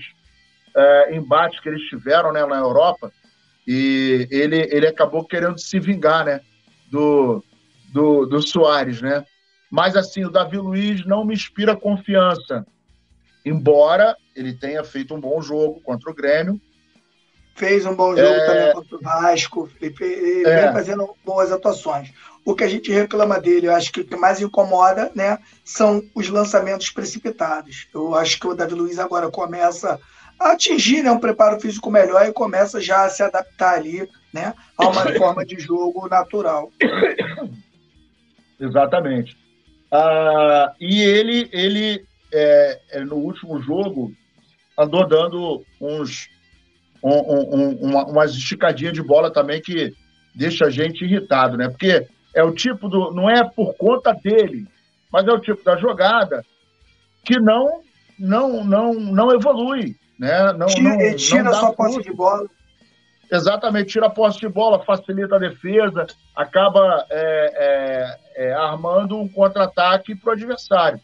é, embates que eles tiveram né, na Europa, e ele, ele acabou querendo se vingar né, do, do, do Soares, né? Mas assim, o Davi Luiz não me inspira confiança, embora ele tenha feito um bom jogo contra o Grêmio. Fez um bom jogo é... também contra o Vasco, ele, ele é... vem fazendo boas atuações. O que a gente reclama dele, eu acho que o que mais incomoda, né, são os lançamentos precipitados. Eu acho que o Davi Luiz agora começa a atingir né, um preparo físico melhor e começa já a se adaptar ali, né, a uma forma de jogo natural. Exatamente. Ah, e ele, ele é, é, no último jogo, andou dando uns um, um, uma, umas esticadinhas de bola também que deixa a gente irritado, né? Porque é o tipo do. Não é por conta dele, mas é o tipo da jogada que não não não não evolui, né? Não, tira, não, tira não sua posse de bola. Exatamente, tira a posse de bola, facilita a defesa, acaba é, é, é, armando um contra-ataque para o adversário.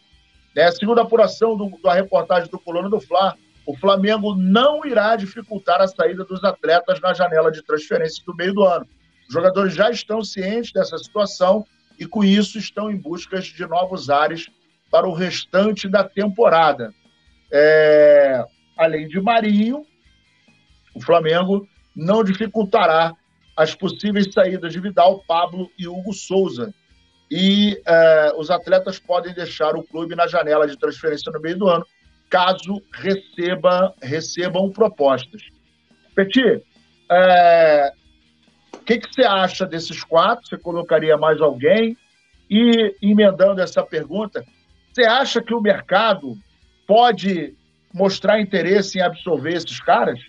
Né? Segundo a apuração do, da reportagem do Coluna do Fla, o Flamengo não irá dificultar a saída dos atletas na janela de transferência do meio do ano. Os jogadores já estão cientes dessa situação e, com isso, estão em busca de novos ares para o restante da temporada. É... Além de Marinho, o Flamengo não dificultará as possíveis saídas de Vidal, Pablo e Hugo Souza. E é, os atletas podem deixar o clube na janela de transferência no meio do ano, caso receba, recebam propostas. Petit, é, o que, que você acha desses quatro? Você colocaria mais alguém? E, emendando essa pergunta, você acha que o mercado pode mostrar interesse em absorver esses caras?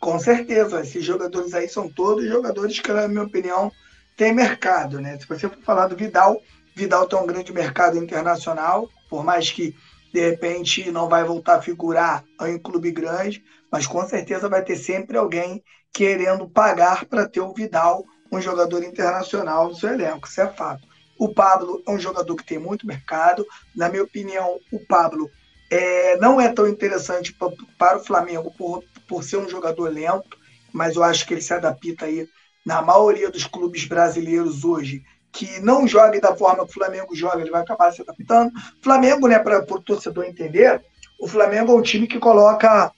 Com certeza. Esses jogadores aí são todos jogadores que, na minha opinião, têm mercado. Né? Se você for falar do Vidal, Vidal tem um grande mercado internacional, por mais que de repente não vai voltar a figurar em clube grande, mas com certeza vai ter sempre alguém querendo pagar para ter o Vidal, um jogador internacional no seu elenco, isso é fato. O Pablo é um jogador que tem muito mercado. Na minha opinião, o Pablo é, não é tão interessante para o Flamengo por, por ser um jogador lento, mas eu acho que ele se adapta aí na maioria dos clubes brasileiros hoje, que não joga da forma que o Flamengo joga, ele vai acabar se adaptando. Flamengo, né, para o torcedor entender, o Flamengo é um time que coloca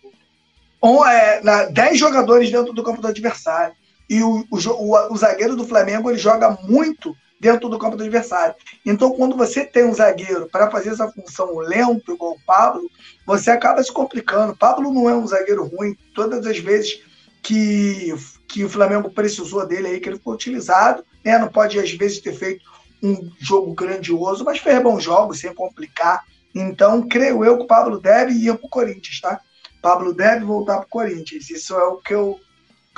um, é, na, 10 jogadores dentro do campo do adversário. E o, o, o, o zagueiro do Flamengo ele joga muito dentro do campo do adversário. Então, quando você tem um zagueiro para fazer essa função lento, igual o Pablo, você acaba se complicando. Pablo não é um zagueiro ruim. Todas as vezes que, que o Flamengo precisou dele aí, que ele foi utilizado, né? não pode às vezes ter feito um jogo grandioso, mas fez bons jogos sem complicar. Então, creio eu que o Pablo deve ir para o Corinthians, tá? Pablo deve voltar para o Corinthians. Isso é o que eu,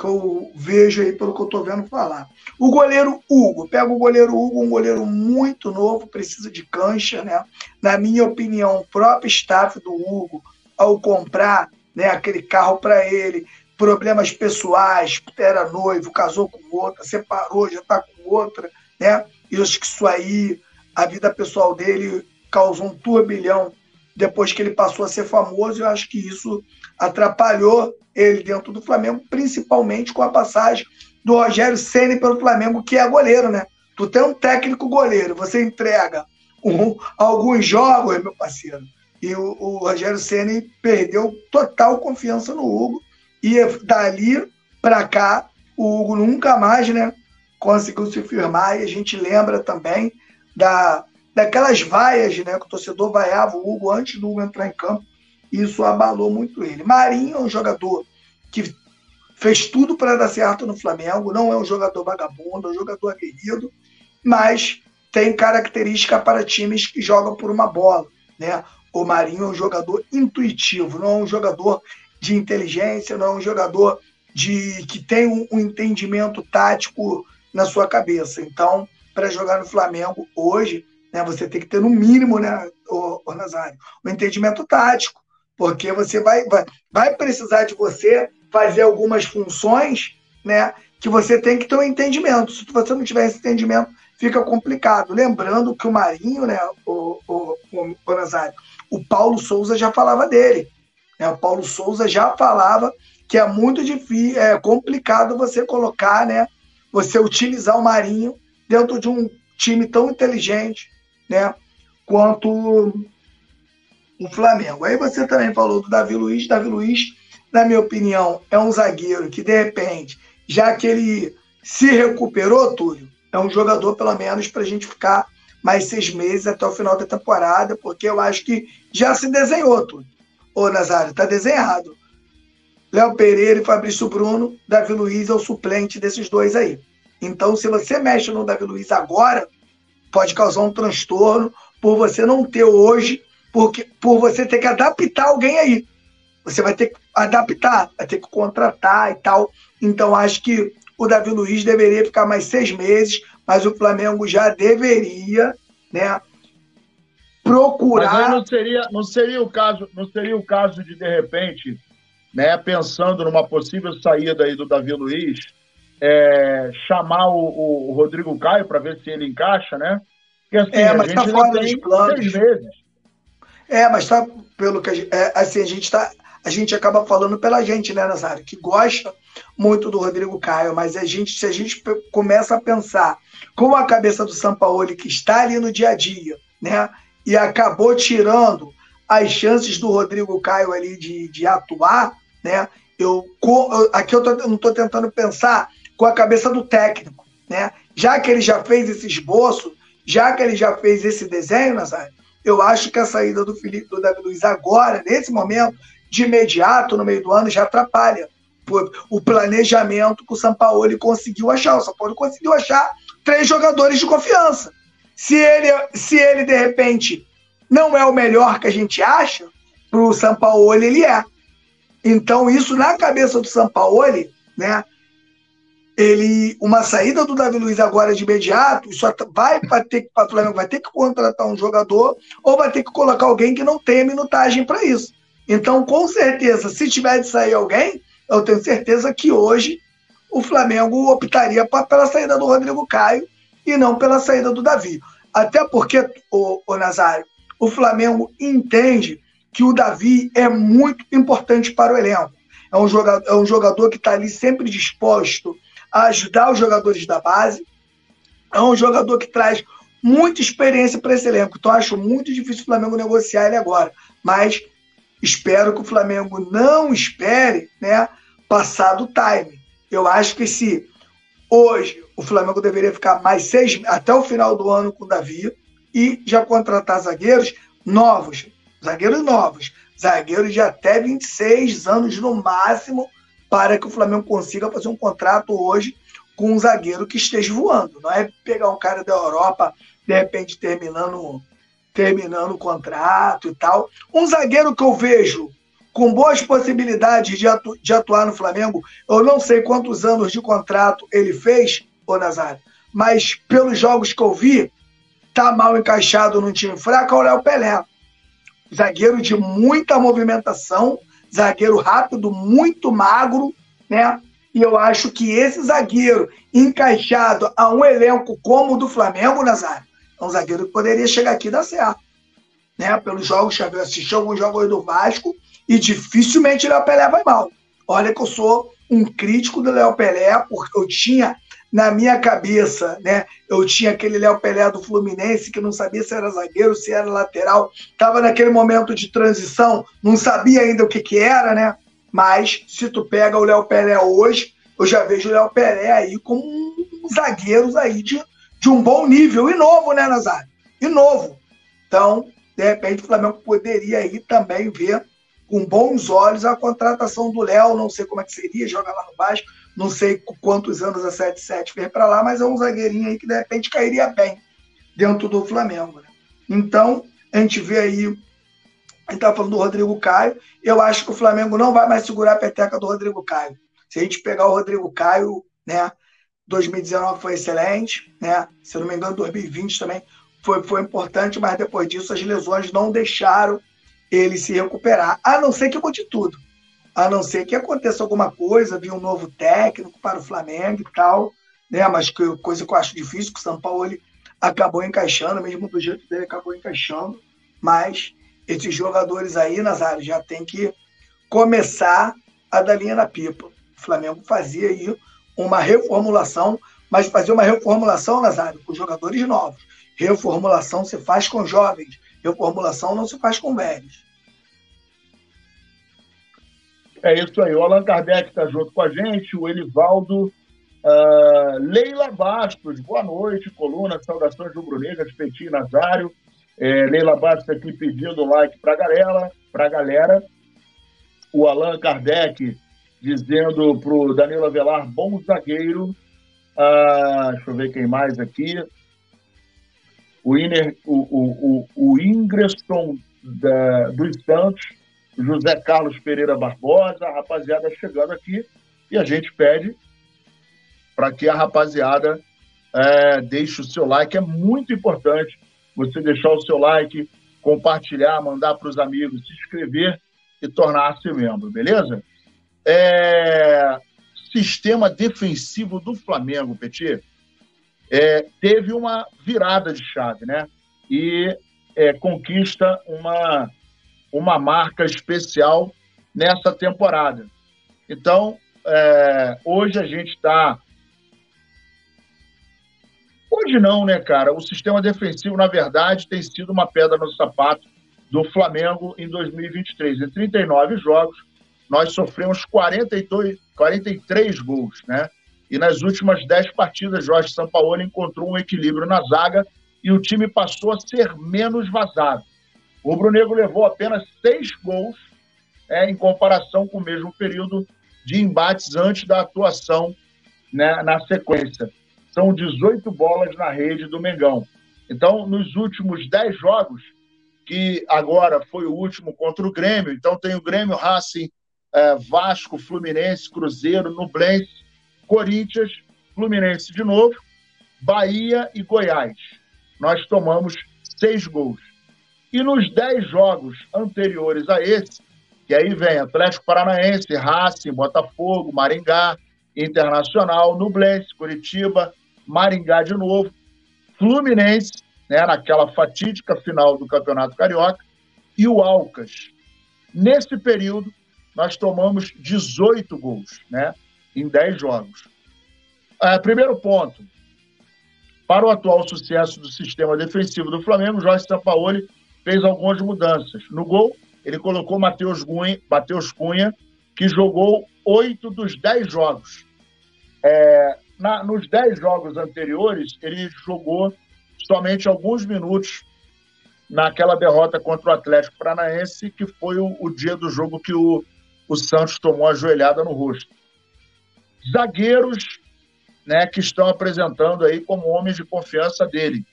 que eu vejo aí pelo que eu estou vendo falar. O goleiro Hugo, pega o goleiro Hugo, um goleiro muito novo, precisa de cancha, né? Na minha opinião, o próprio staff do Hugo, ao comprar né, aquele carro para ele, problemas pessoais, era noivo, casou com outra, separou, já está com outra, né? Eu acho que isso aí, a vida pessoal dele causou um turbilhão depois que ele passou a ser famoso. Eu acho que isso atrapalhou ele dentro do Flamengo, principalmente com a passagem do Rogério Ceni pelo Flamengo, que é goleiro, né? Tu tem um técnico goleiro, você entrega um, alguns jogos, meu parceiro, e o, o Rogério Ceni perdeu total confiança no Hugo e dali para cá o Hugo nunca mais, né, conseguiu se firmar e a gente lembra também da daquelas vaias, né, que o torcedor vaiava o Hugo antes do Hugo entrar em campo. Isso abalou muito ele. Marinho é um jogador que fez tudo para dar certo no Flamengo, não é um jogador vagabundo, é um jogador aguerrido, mas tem característica para times que jogam por uma bola, né? O Marinho é um jogador intuitivo, não é um jogador de inteligência, não é um jogador de que tem um, um entendimento tático na sua cabeça. Então, para jogar no Flamengo hoje, né, você tem que ter no mínimo, né, o, o Nazário, um entendimento tático, porque você vai, vai, vai precisar de você fazer algumas funções, né, que você tem que ter um entendimento. Se você não tiver esse entendimento, fica complicado. Lembrando que o Marinho, né, o, o, o, o Paulo Souza já falava dele. Né? O Paulo Souza já falava que é muito difícil, é complicado você colocar, né, você utilizar o Marinho dentro de um time tão inteligente, né, quanto o Flamengo. Aí você também falou do Davi Luiz. Davi Luiz, na minha opinião, é um zagueiro que, de repente, já que ele se recuperou, Túlio, é um jogador, pelo menos, para a gente ficar mais seis meses até o final da temporada, porque eu acho que já se desenhou, Túlio. Ô, Nazário, tá desenhado. Léo Pereira e Fabrício Bruno, Davi Luiz é o suplente desses dois aí. Então, se você mexe no Davi Luiz agora, pode causar um transtorno por você não ter hoje, porque, por você ter que adaptar alguém aí. Você vai ter que adaptar, vai ter que contratar e tal. Então, acho que o Davi Luiz deveria ficar mais seis meses, mas o Flamengo já deveria, né? Procurar. Mas não seria, não seria o caso, não seria o caso de de repente, né? Pensando numa possível saída aí do Davi Luiz, é, chamar o, o, Rodrigo Caio para ver se ele encaixa, né? Porque, assim, é, mas está fora dos planos. É, mas tá pelo que a gente, é, assim, a gente tá, a gente acaba falando pela gente, né, Nazário, que gosta muito do Rodrigo Caio, mas a gente, se a gente começa a pensar com a cabeça do Sampaoli que está ali no dia a dia, né, e acabou tirando as chances do Rodrigo Caio ali de, de atuar, né, eu, aqui eu, tô, eu não estou tentando pensar com a cabeça do técnico, né? Já que ele já fez esse esboço, já que ele já fez esse desenho, Nazário, eu acho que a saída do Felipe do Davi Luiz agora, nesse momento, de imediato, no meio do ano, já atrapalha o planejamento que o Sampaoli conseguiu achar. O Sampaoli conseguiu achar três jogadores de confiança. Se ele, se ele de repente, não é o melhor que a gente acha, para o Sampaoli ele é. Então, isso na cabeça do Sampaoli, né, ele uma saída do Davi Luiz agora de imediato, isso vai ter que o Flamengo vai ter que contratar um jogador ou vai ter que colocar alguém que não tenha minutagem para isso. Então, com certeza, se tiver de sair alguém, eu tenho certeza que hoje o Flamengo optaria pela saída do Rodrigo Caio e não pela saída do Davi. Até porque, o, o Nazário, o Flamengo entende que o Davi é muito importante para o elenco. É um jogador, é um jogador que está ali sempre disposto a ajudar os jogadores da base. É um jogador que traz muita experiência para esse elenco. Então, acho muito difícil o Flamengo negociar ele agora. Mas espero que o Flamengo não espere né, passar do time. Eu acho que se hoje o Flamengo deveria ficar mais seis até o final do ano com o Davi e já contratar zagueiros novos, zagueiros novos, zagueiros de até 26 anos no máximo para que o Flamengo consiga fazer um contrato hoje com um zagueiro que esteja voando. Não é pegar um cara da Europa, de repente terminando, terminando o contrato e tal. Um zagueiro que eu vejo com boas possibilidades de, atu de atuar no Flamengo, eu não sei quantos anos de contrato ele fez, ô Nazário, mas pelos jogos que eu vi, tá mal encaixado num time fraco, é o Léo Pelé. Zagueiro de muita movimentação, zagueiro rápido, muito magro, né? E eu acho que esse zagueiro encaixado a um elenco como o do Flamengo, Nazário, é um zagueiro que poderia chegar aqui e dar certo. Né? Pelos jogos que eu assisti alguns jogos do Vasco e dificilmente o Léo Pelé vai mal. Olha que eu sou um crítico do Léo Pelé, porque eu tinha na minha cabeça, né? Eu tinha aquele Léo Pelé do Fluminense que não sabia se era zagueiro, se era lateral, estava naquele momento de transição, não sabia ainda o que que era, né? Mas se tu pega o Léo Pelé hoje, eu já vejo o Léo Pelé aí como um zagueiros aí de, de um bom nível e novo, né, Nazário? E novo. Então, de repente, o Flamengo poderia aí também ver com bons olhos a contratação do Léo. Não sei como é que seria, joga lá no Vasco, não sei quantos anos a 77 fez para lá, mas é um zagueirinho aí que de repente cairia bem dentro do Flamengo. Né? Então, a gente vê aí a gente estava falando do Rodrigo Caio. Eu acho que o Flamengo não vai mais segurar a peteca do Rodrigo Caio. Se a gente pegar o Rodrigo Caio, né? 2019 foi excelente, né? Se eu não me engano, 2020 também foi, foi importante, mas depois disso as lesões não deixaram ele se recuperar, a não ser que mude tudo. A não ser que aconteça alguma coisa, vir um novo técnico para o Flamengo e tal, né? Mas que, coisa que eu acho difícil, que o São Paulo ele acabou encaixando, mesmo do jeito dele, acabou encaixando. Mas esses jogadores aí, Nazário, já tem que começar a dar linha na pipa. O Flamengo fazia aí uma reformulação, mas fazer uma reformulação, Nazário, com jogadores novos. Reformulação se faz com jovens, reformulação não se faz com velhos. É isso aí. O Allan Kardec está junto com a gente, o Elivaldo, uh, Leila Bastos, boa noite, coluna, saudações rubro-negras, Petit Nazário. É, Leila Bastos aqui pedindo like para galera, para galera. O Allan Kardec dizendo para o Danilo Avelar, bom zagueiro. Ah, deixa eu ver quem mais aqui. O, Iner, o, o, o, o Ingreston da, dos Santos, José Carlos Pereira Barbosa, a rapaziada chegando aqui. E a gente pede para que a rapaziada é, deixe o seu like. É muito importante você deixar o seu like, compartilhar, mandar para os amigos, se inscrever e tornar-se membro, beleza? É... Sistema defensivo do Flamengo, Petit, é, teve uma virada de chave, né? E é, conquista uma, uma marca especial nessa temporada. Então, é, hoje a gente está Hoje não, né, cara? O sistema defensivo, na verdade, tem sido uma pedra no sapato do Flamengo em 2023. Em 39 jogos, nós sofremos 42, 43 gols, né? E nas últimas 10 partidas, Jorge Sampaoli encontrou um equilíbrio na zaga e o time passou a ser menos vazado. O Brunego levou apenas 6 gols é, em comparação com o mesmo período de embates antes da atuação né, na sequência são 18 bolas na rede do Mengão. Então, nos últimos 10 jogos, que agora foi o último contra o Grêmio, então tem o Grêmio, Racing, é, Vasco, Fluminense, Cruzeiro, Nublense, Corinthians, Fluminense de novo, Bahia e Goiás. Nós tomamos seis gols. E nos dez jogos anteriores a esse, que aí vem Atlético Paranaense, Racing, Botafogo, Maringá, Internacional, Nublense, Curitiba, Maringá de novo, Fluminense, né, naquela fatídica final do Campeonato Carioca, e o Alcas. Nesse período, nós tomamos 18 gols, né, em 10 jogos. É, primeiro ponto, para o atual sucesso do sistema defensivo do Flamengo, Jorge Sampaoli fez algumas mudanças. No gol, ele colocou Matheus Cunha, Mateus Cunha que jogou oito dos dez jogos. É, na, nos dez jogos anteriores, ele jogou somente alguns minutos naquela derrota contra o Atlético Paranaense, que foi o, o dia do jogo que o, o Santos tomou a joelhada no rosto. Zagueiros né, que estão apresentando aí como homens de confiança dele.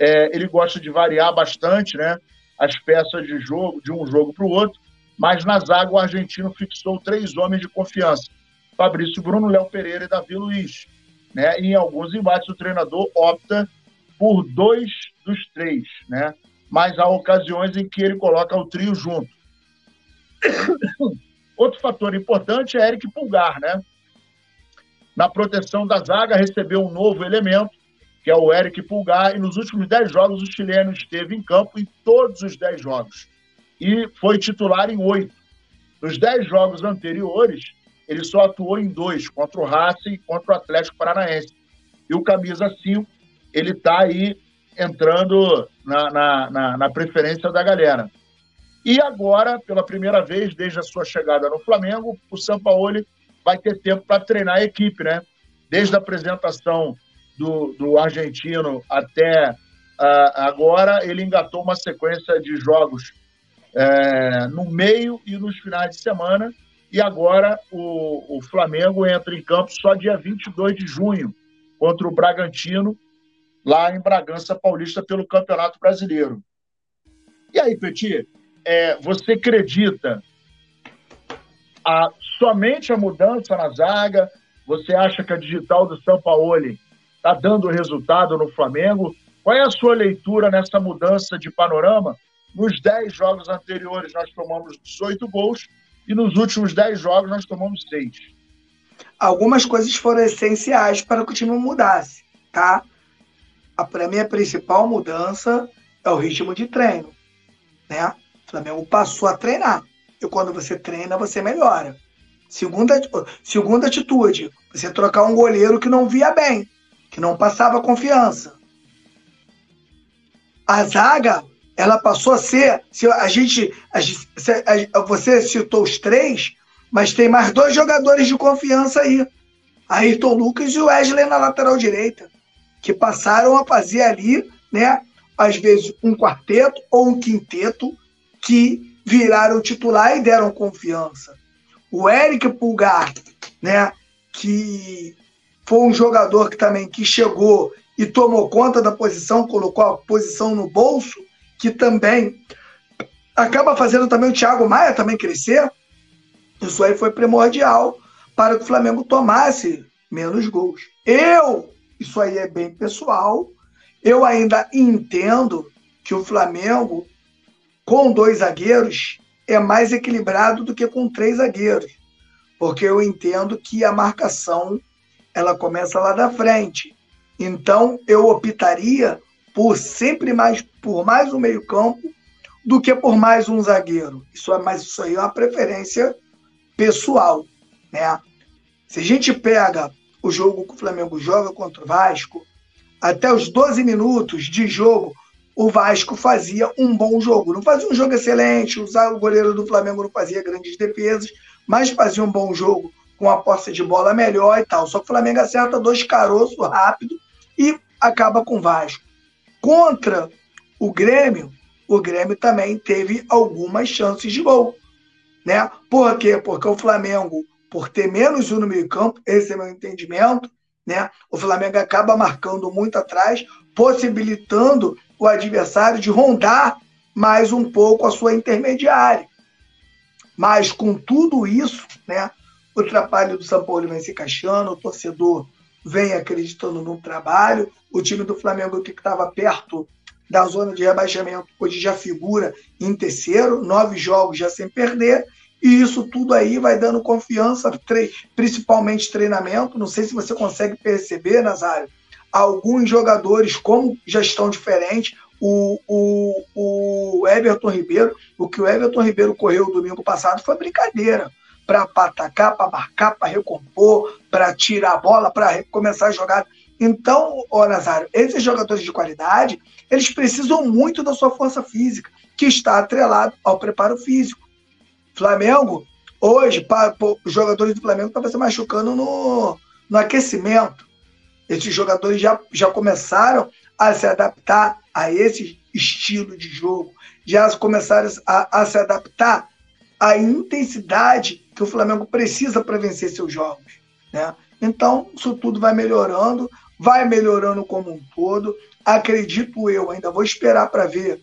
É, ele gosta de variar bastante né, as peças de jogo, de um jogo para o outro, mas na zaga o argentino fixou três homens de confiança. Fabrício Bruno, Léo Pereira e Davi Luiz. Né? E em alguns embates o treinador opta por dois dos três, né? mas há ocasiões em que ele coloca o trio junto. Outro fator importante é Eric Pulgar, né? Na proteção da zaga, recebeu um novo elemento, que é o Eric Pulgar, e nos últimos 10 jogos o chileno esteve em campo em todos os 10 jogos. E foi titular em 8. Nos 10 jogos anteriores, ele só atuou em dois, contra o Racing e contra o Atlético Paranaense. E o camisa 5, ele está aí entrando na, na, na, na, preferência da galera. E agora, pela primeira vez desde a sua chegada no Flamengo, o Sampaoli vai ter tempo para treinar a equipe, né? Desde a apresentação do, do argentino até uh, agora, ele engatou uma sequência de jogos é, no meio e nos finais de semana e agora o, o Flamengo entra em campo só dia 22 de junho contra o Bragantino, lá em Bragança Paulista, pelo Campeonato Brasileiro. E aí, Petit, é, você acredita a, somente a mudança na zaga? Você acha que a digital do São Paulo está dando resultado no Flamengo? Qual é a sua leitura nessa mudança de panorama? Nos 10 jogos anteriores, nós tomamos 18 gols e nos últimos 10 jogos nós tomamos 6. Algumas coisas foram essenciais para que o time mudasse, tá? Para mim, a principal mudança é o ritmo de treino, né? O Flamengo passou a treinar. E quando você treina, você melhora. Segunda, segunda atitude, você trocar um goleiro que não via bem, que não passava confiança. A zaga ela passou a ser. Se a gente, a, a, você citou os três, mas tem mais dois jogadores de confiança aí. Ayrton Lucas e o Wesley na lateral direita, que passaram a fazer ali, né? Às vezes um quarteto ou um quinteto que viraram titular e deram confiança. O Eric Pulgar, né? Que foi um jogador que também que chegou e tomou conta da posição, colocou a posição no bolso, que também acaba fazendo também o Thiago Maia também crescer. Isso aí foi primordial para que o Flamengo tomasse menos gols. Eu, isso aí é bem pessoal, eu ainda entendo que o Flamengo, com dois zagueiros, é mais equilibrado do que com três zagueiros. Porque eu entendo que a marcação ela começa lá da frente. Então, eu optaria por sempre mais por mais um meio-campo do que por mais um zagueiro. Isso é, mas isso aí é uma preferência pessoal, né? Se a gente pega o jogo que o Flamengo joga contra o Vasco, até os 12 minutos de jogo, o Vasco fazia um bom jogo. Não fazia um jogo excelente, o goleiro do Flamengo não fazia grandes defesas, mas fazia um bom jogo com a posse de bola melhor e tal. Só que o Flamengo acerta dois caroços rápido e acaba com o Vasco. Contra o Grêmio, o Grêmio também teve algumas chances de gol. Né? Por quê? Porque o Flamengo, por ter menos um no meio-campo, esse é meu entendimento, né? o Flamengo acaba marcando muito atrás, possibilitando o adversário de rondar mais um pouco a sua intermediária. Mas com tudo isso, né, o trabalho do São Paulo vem se encaixando, o torcedor vem acreditando no trabalho. O time do Flamengo que estava perto da zona de rebaixamento hoje já figura em terceiro, nove jogos já sem perder. E isso tudo aí vai dando confiança, principalmente treinamento. Não sei se você consegue perceber, Nazário, alguns jogadores como já estão diferentes. O, o, o Everton Ribeiro, o que o Everton Ribeiro correu domingo passado foi brincadeira para atacar, para marcar, para recompor, para tirar a bola, para começar a jogar. Então, ô Nazário, esses jogadores de qualidade, eles precisam muito da sua força física, que está atrelado ao preparo físico. Flamengo, hoje, para, os jogadores do Flamengo estavam se machucando no, no aquecimento. Esses jogadores já, já começaram a se adaptar a esse estilo de jogo, já começaram a, a se adaptar à intensidade que o Flamengo precisa para vencer seus jogos. Né? Então, isso tudo vai melhorando, vai melhorando como um todo. Acredito eu, ainda vou esperar para ver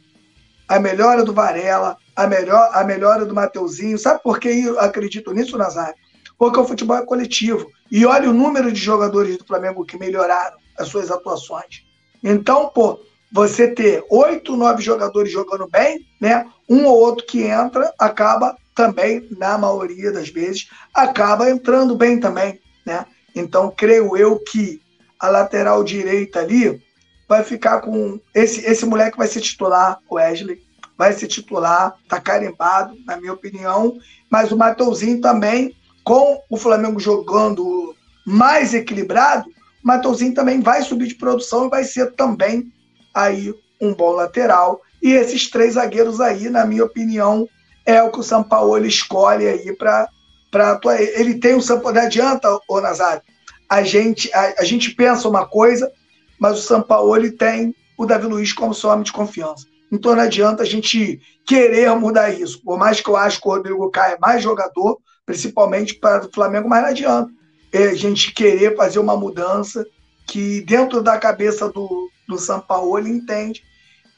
a melhora do Varela, a, melhor, a melhora do Mateuzinho. Sabe por que eu acredito nisso, Nazário? Porque o futebol é coletivo. E olha o número de jogadores do Flamengo que melhoraram as suas atuações. Então, pô, você ter oito, nove jogadores jogando bem, né? Um ou outro que entra acaba também, na maioria das vezes, acaba entrando bem também, né? Então, creio eu que a lateral direita ali vai ficar com. Esse, esse moleque vai ser titular, o Wesley, vai ser titular, tá carimbado, na minha opinião. Mas o Mateuzinho também, com o Flamengo jogando mais equilibrado, o Mateuzinho também vai subir de produção e vai ser também aí um bom lateral. E esses três zagueiros aí, na minha opinião, é o que o São Paulo escolhe aí para atuar. Ele tem o São Paulo, não adianta, ô Nazário, a gente, a, a, gente pensa uma coisa, mas o São Paulo tem o Davi Luiz como seu homem de confiança. Então não adianta a gente querer mudar isso. Por mais que eu acho que o Rodrigo Caio é mais jogador, principalmente para o Flamengo, mas não adianta é a gente querer fazer uma mudança que dentro da cabeça do, do São Paulo ele entende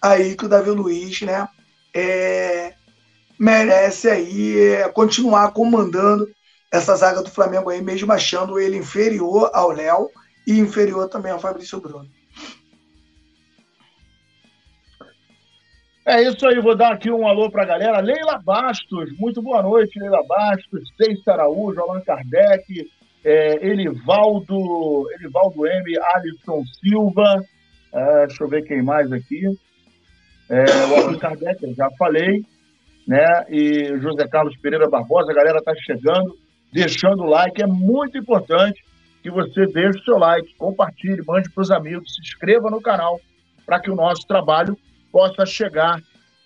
aí que o Davi Luiz né, é, merece aí é, continuar comandando essa zaga do Flamengo aí, mesmo achando ele inferior ao Léo e inferior também ao Fabrício Bruno. É isso aí, vou dar aqui um alô para a galera. Leila Bastos, muito boa noite, Leila Bastos, Ceissa Araújo, Allan Kardec, é, Elivaldo, Elivaldo M, Alisson Silva, é, deixa eu ver quem mais aqui. É, o Allan Kardec, já falei, né? E José Carlos Pereira Barbosa, a galera tá chegando, deixando o like, é muito importante que você deixe o seu like, compartilhe, mande para os amigos, se inscreva no canal para que o nosso trabalho possa chegar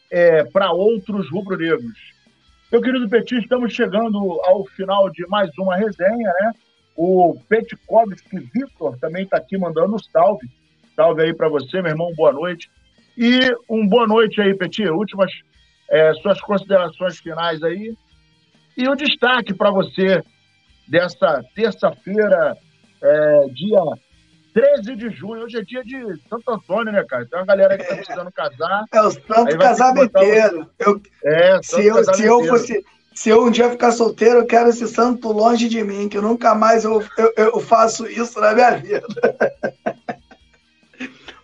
é, para outros rubro-negros. Meu querido Petit, estamos chegando ao final de mais uma resenha, né? O Petkovski Vitor também está aqui mandando um salve. Salve aí para você, meu irmão, boa noite. E um boa noite aí, Petit. Últimas é, suas considerações finais aí. E o destaque para você dessa terça-feira, é, dia 13 de junho. Hoje é dia de Santo Antônio, né, cara? Tem uma galera que tá precisando casar. É o Santo Casamenteiro. Eu, é, se, eu, se eu fosse. Se eu um dia ficar solteiro, eu quero esse santo longe de mim, que nunca mais eu, eu, eu faço isso na minha vida.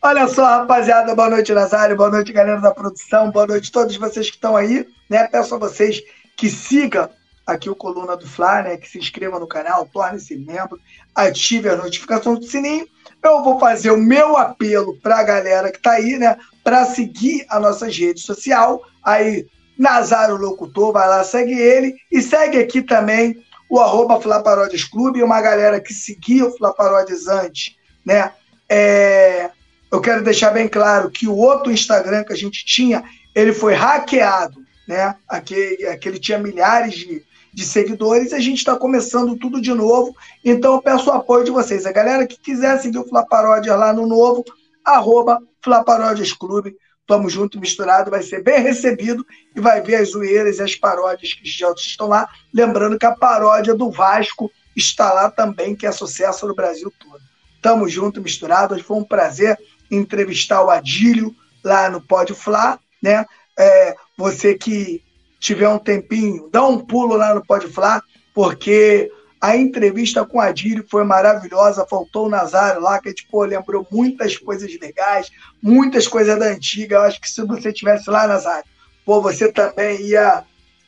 Olha só, rapaziada, boa noite, Nazário, boa noite, galera da produção, boa noite a todos vocês que estão aí, né? Peço a vocês que sigam aqui o Coluna do Fla, né? Que se inscreva no canal, torne-se membro, ative a notificação do sininho eu vou fazer o meu apelo para a galera que está aí, né? Para seguir as nossas redes sociais. Aí, Nazário Locutor, vai lá, segue ele. E segue aqui também o arroba Flaparodes Clube, uma galera que seguia o Flaparodes antes, né? É, eu quero deixar bem claro que o outro Instagram que a gente tinha, ele foi hackeado, né? Aquele, aquele tinha milhares de, de seguidores, a gente está começando tudo de novo. Então eu peço o apoio de vocês. A galera que quiser seguir o Flaparódias lá no novo, arroba Flaparódias Clube. Tamo junto, misturado, vai ser bem recebido e vai ver as zoeiras e as paródias que já estão lá. Lembrando que a paródia do Vasco está lá também, que é sucesso no Brasil todo. Tamo junto, misturado. Foi um prazer entrevistar o Adílio lá no Pode Fla, né? É, você que tiver um tempinho, dá um pulo lá no Pode Falar, porque a entrevista com a Adílio foi maravilhosa, faltou o Nazário lá, que a gente pô, lembrou muitas coisas legais, muitas coisas da antiga. Eu acho que se você tivesse lá, Nazário, pô, você também ia,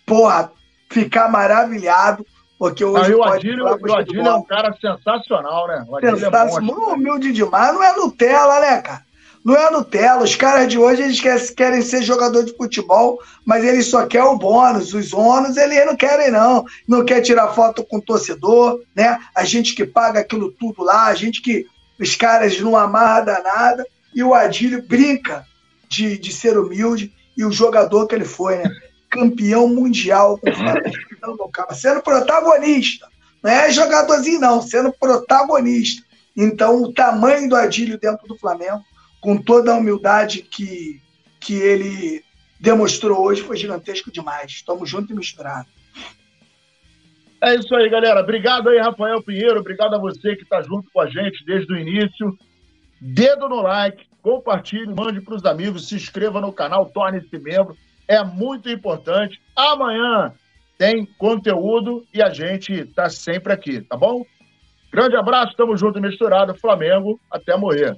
porra, ficar maravilhado, porque hoje. O Adílio, o Adílio é um cara sensacional, né? O é sensacional, é humilde demais, não é Nutella, né, cara? Não é Nutella. Os caras de hoje eles querem ser jogador de futebol, mas eles só querem o bônus. Os ônus eles não querem, não. Não quer tirar foto com o torcedor, né? A gente que paga aquilo tudo lá, a gente que os caras não amarram danada. E o Adílio brinca de, de ser humilde e o jogador que ele foi, né? Campeão mundial com o sendo protagonista. Não é jogadorzinho, não, sendo protagonista. Então, o tamanho do Adílio dentro do Flamengo com toda a humildade que, que ele demonstrou hoje, foi gigantesco demais. Estamos juntos e misturados. É isso aí, galera. Obrigado aí, Rafael Pinheiro. Obrigado a você que está junto com a gente desde o início. Dedo no like, compartilhe, mande para os amigos, se inscreva no canal, torne-se membro. É muito importante. Amanhã tem conteúdo e a gente está sempre aqui, tá bom? Grande abraço, tamo junto misturado. Flamengo, até morrer.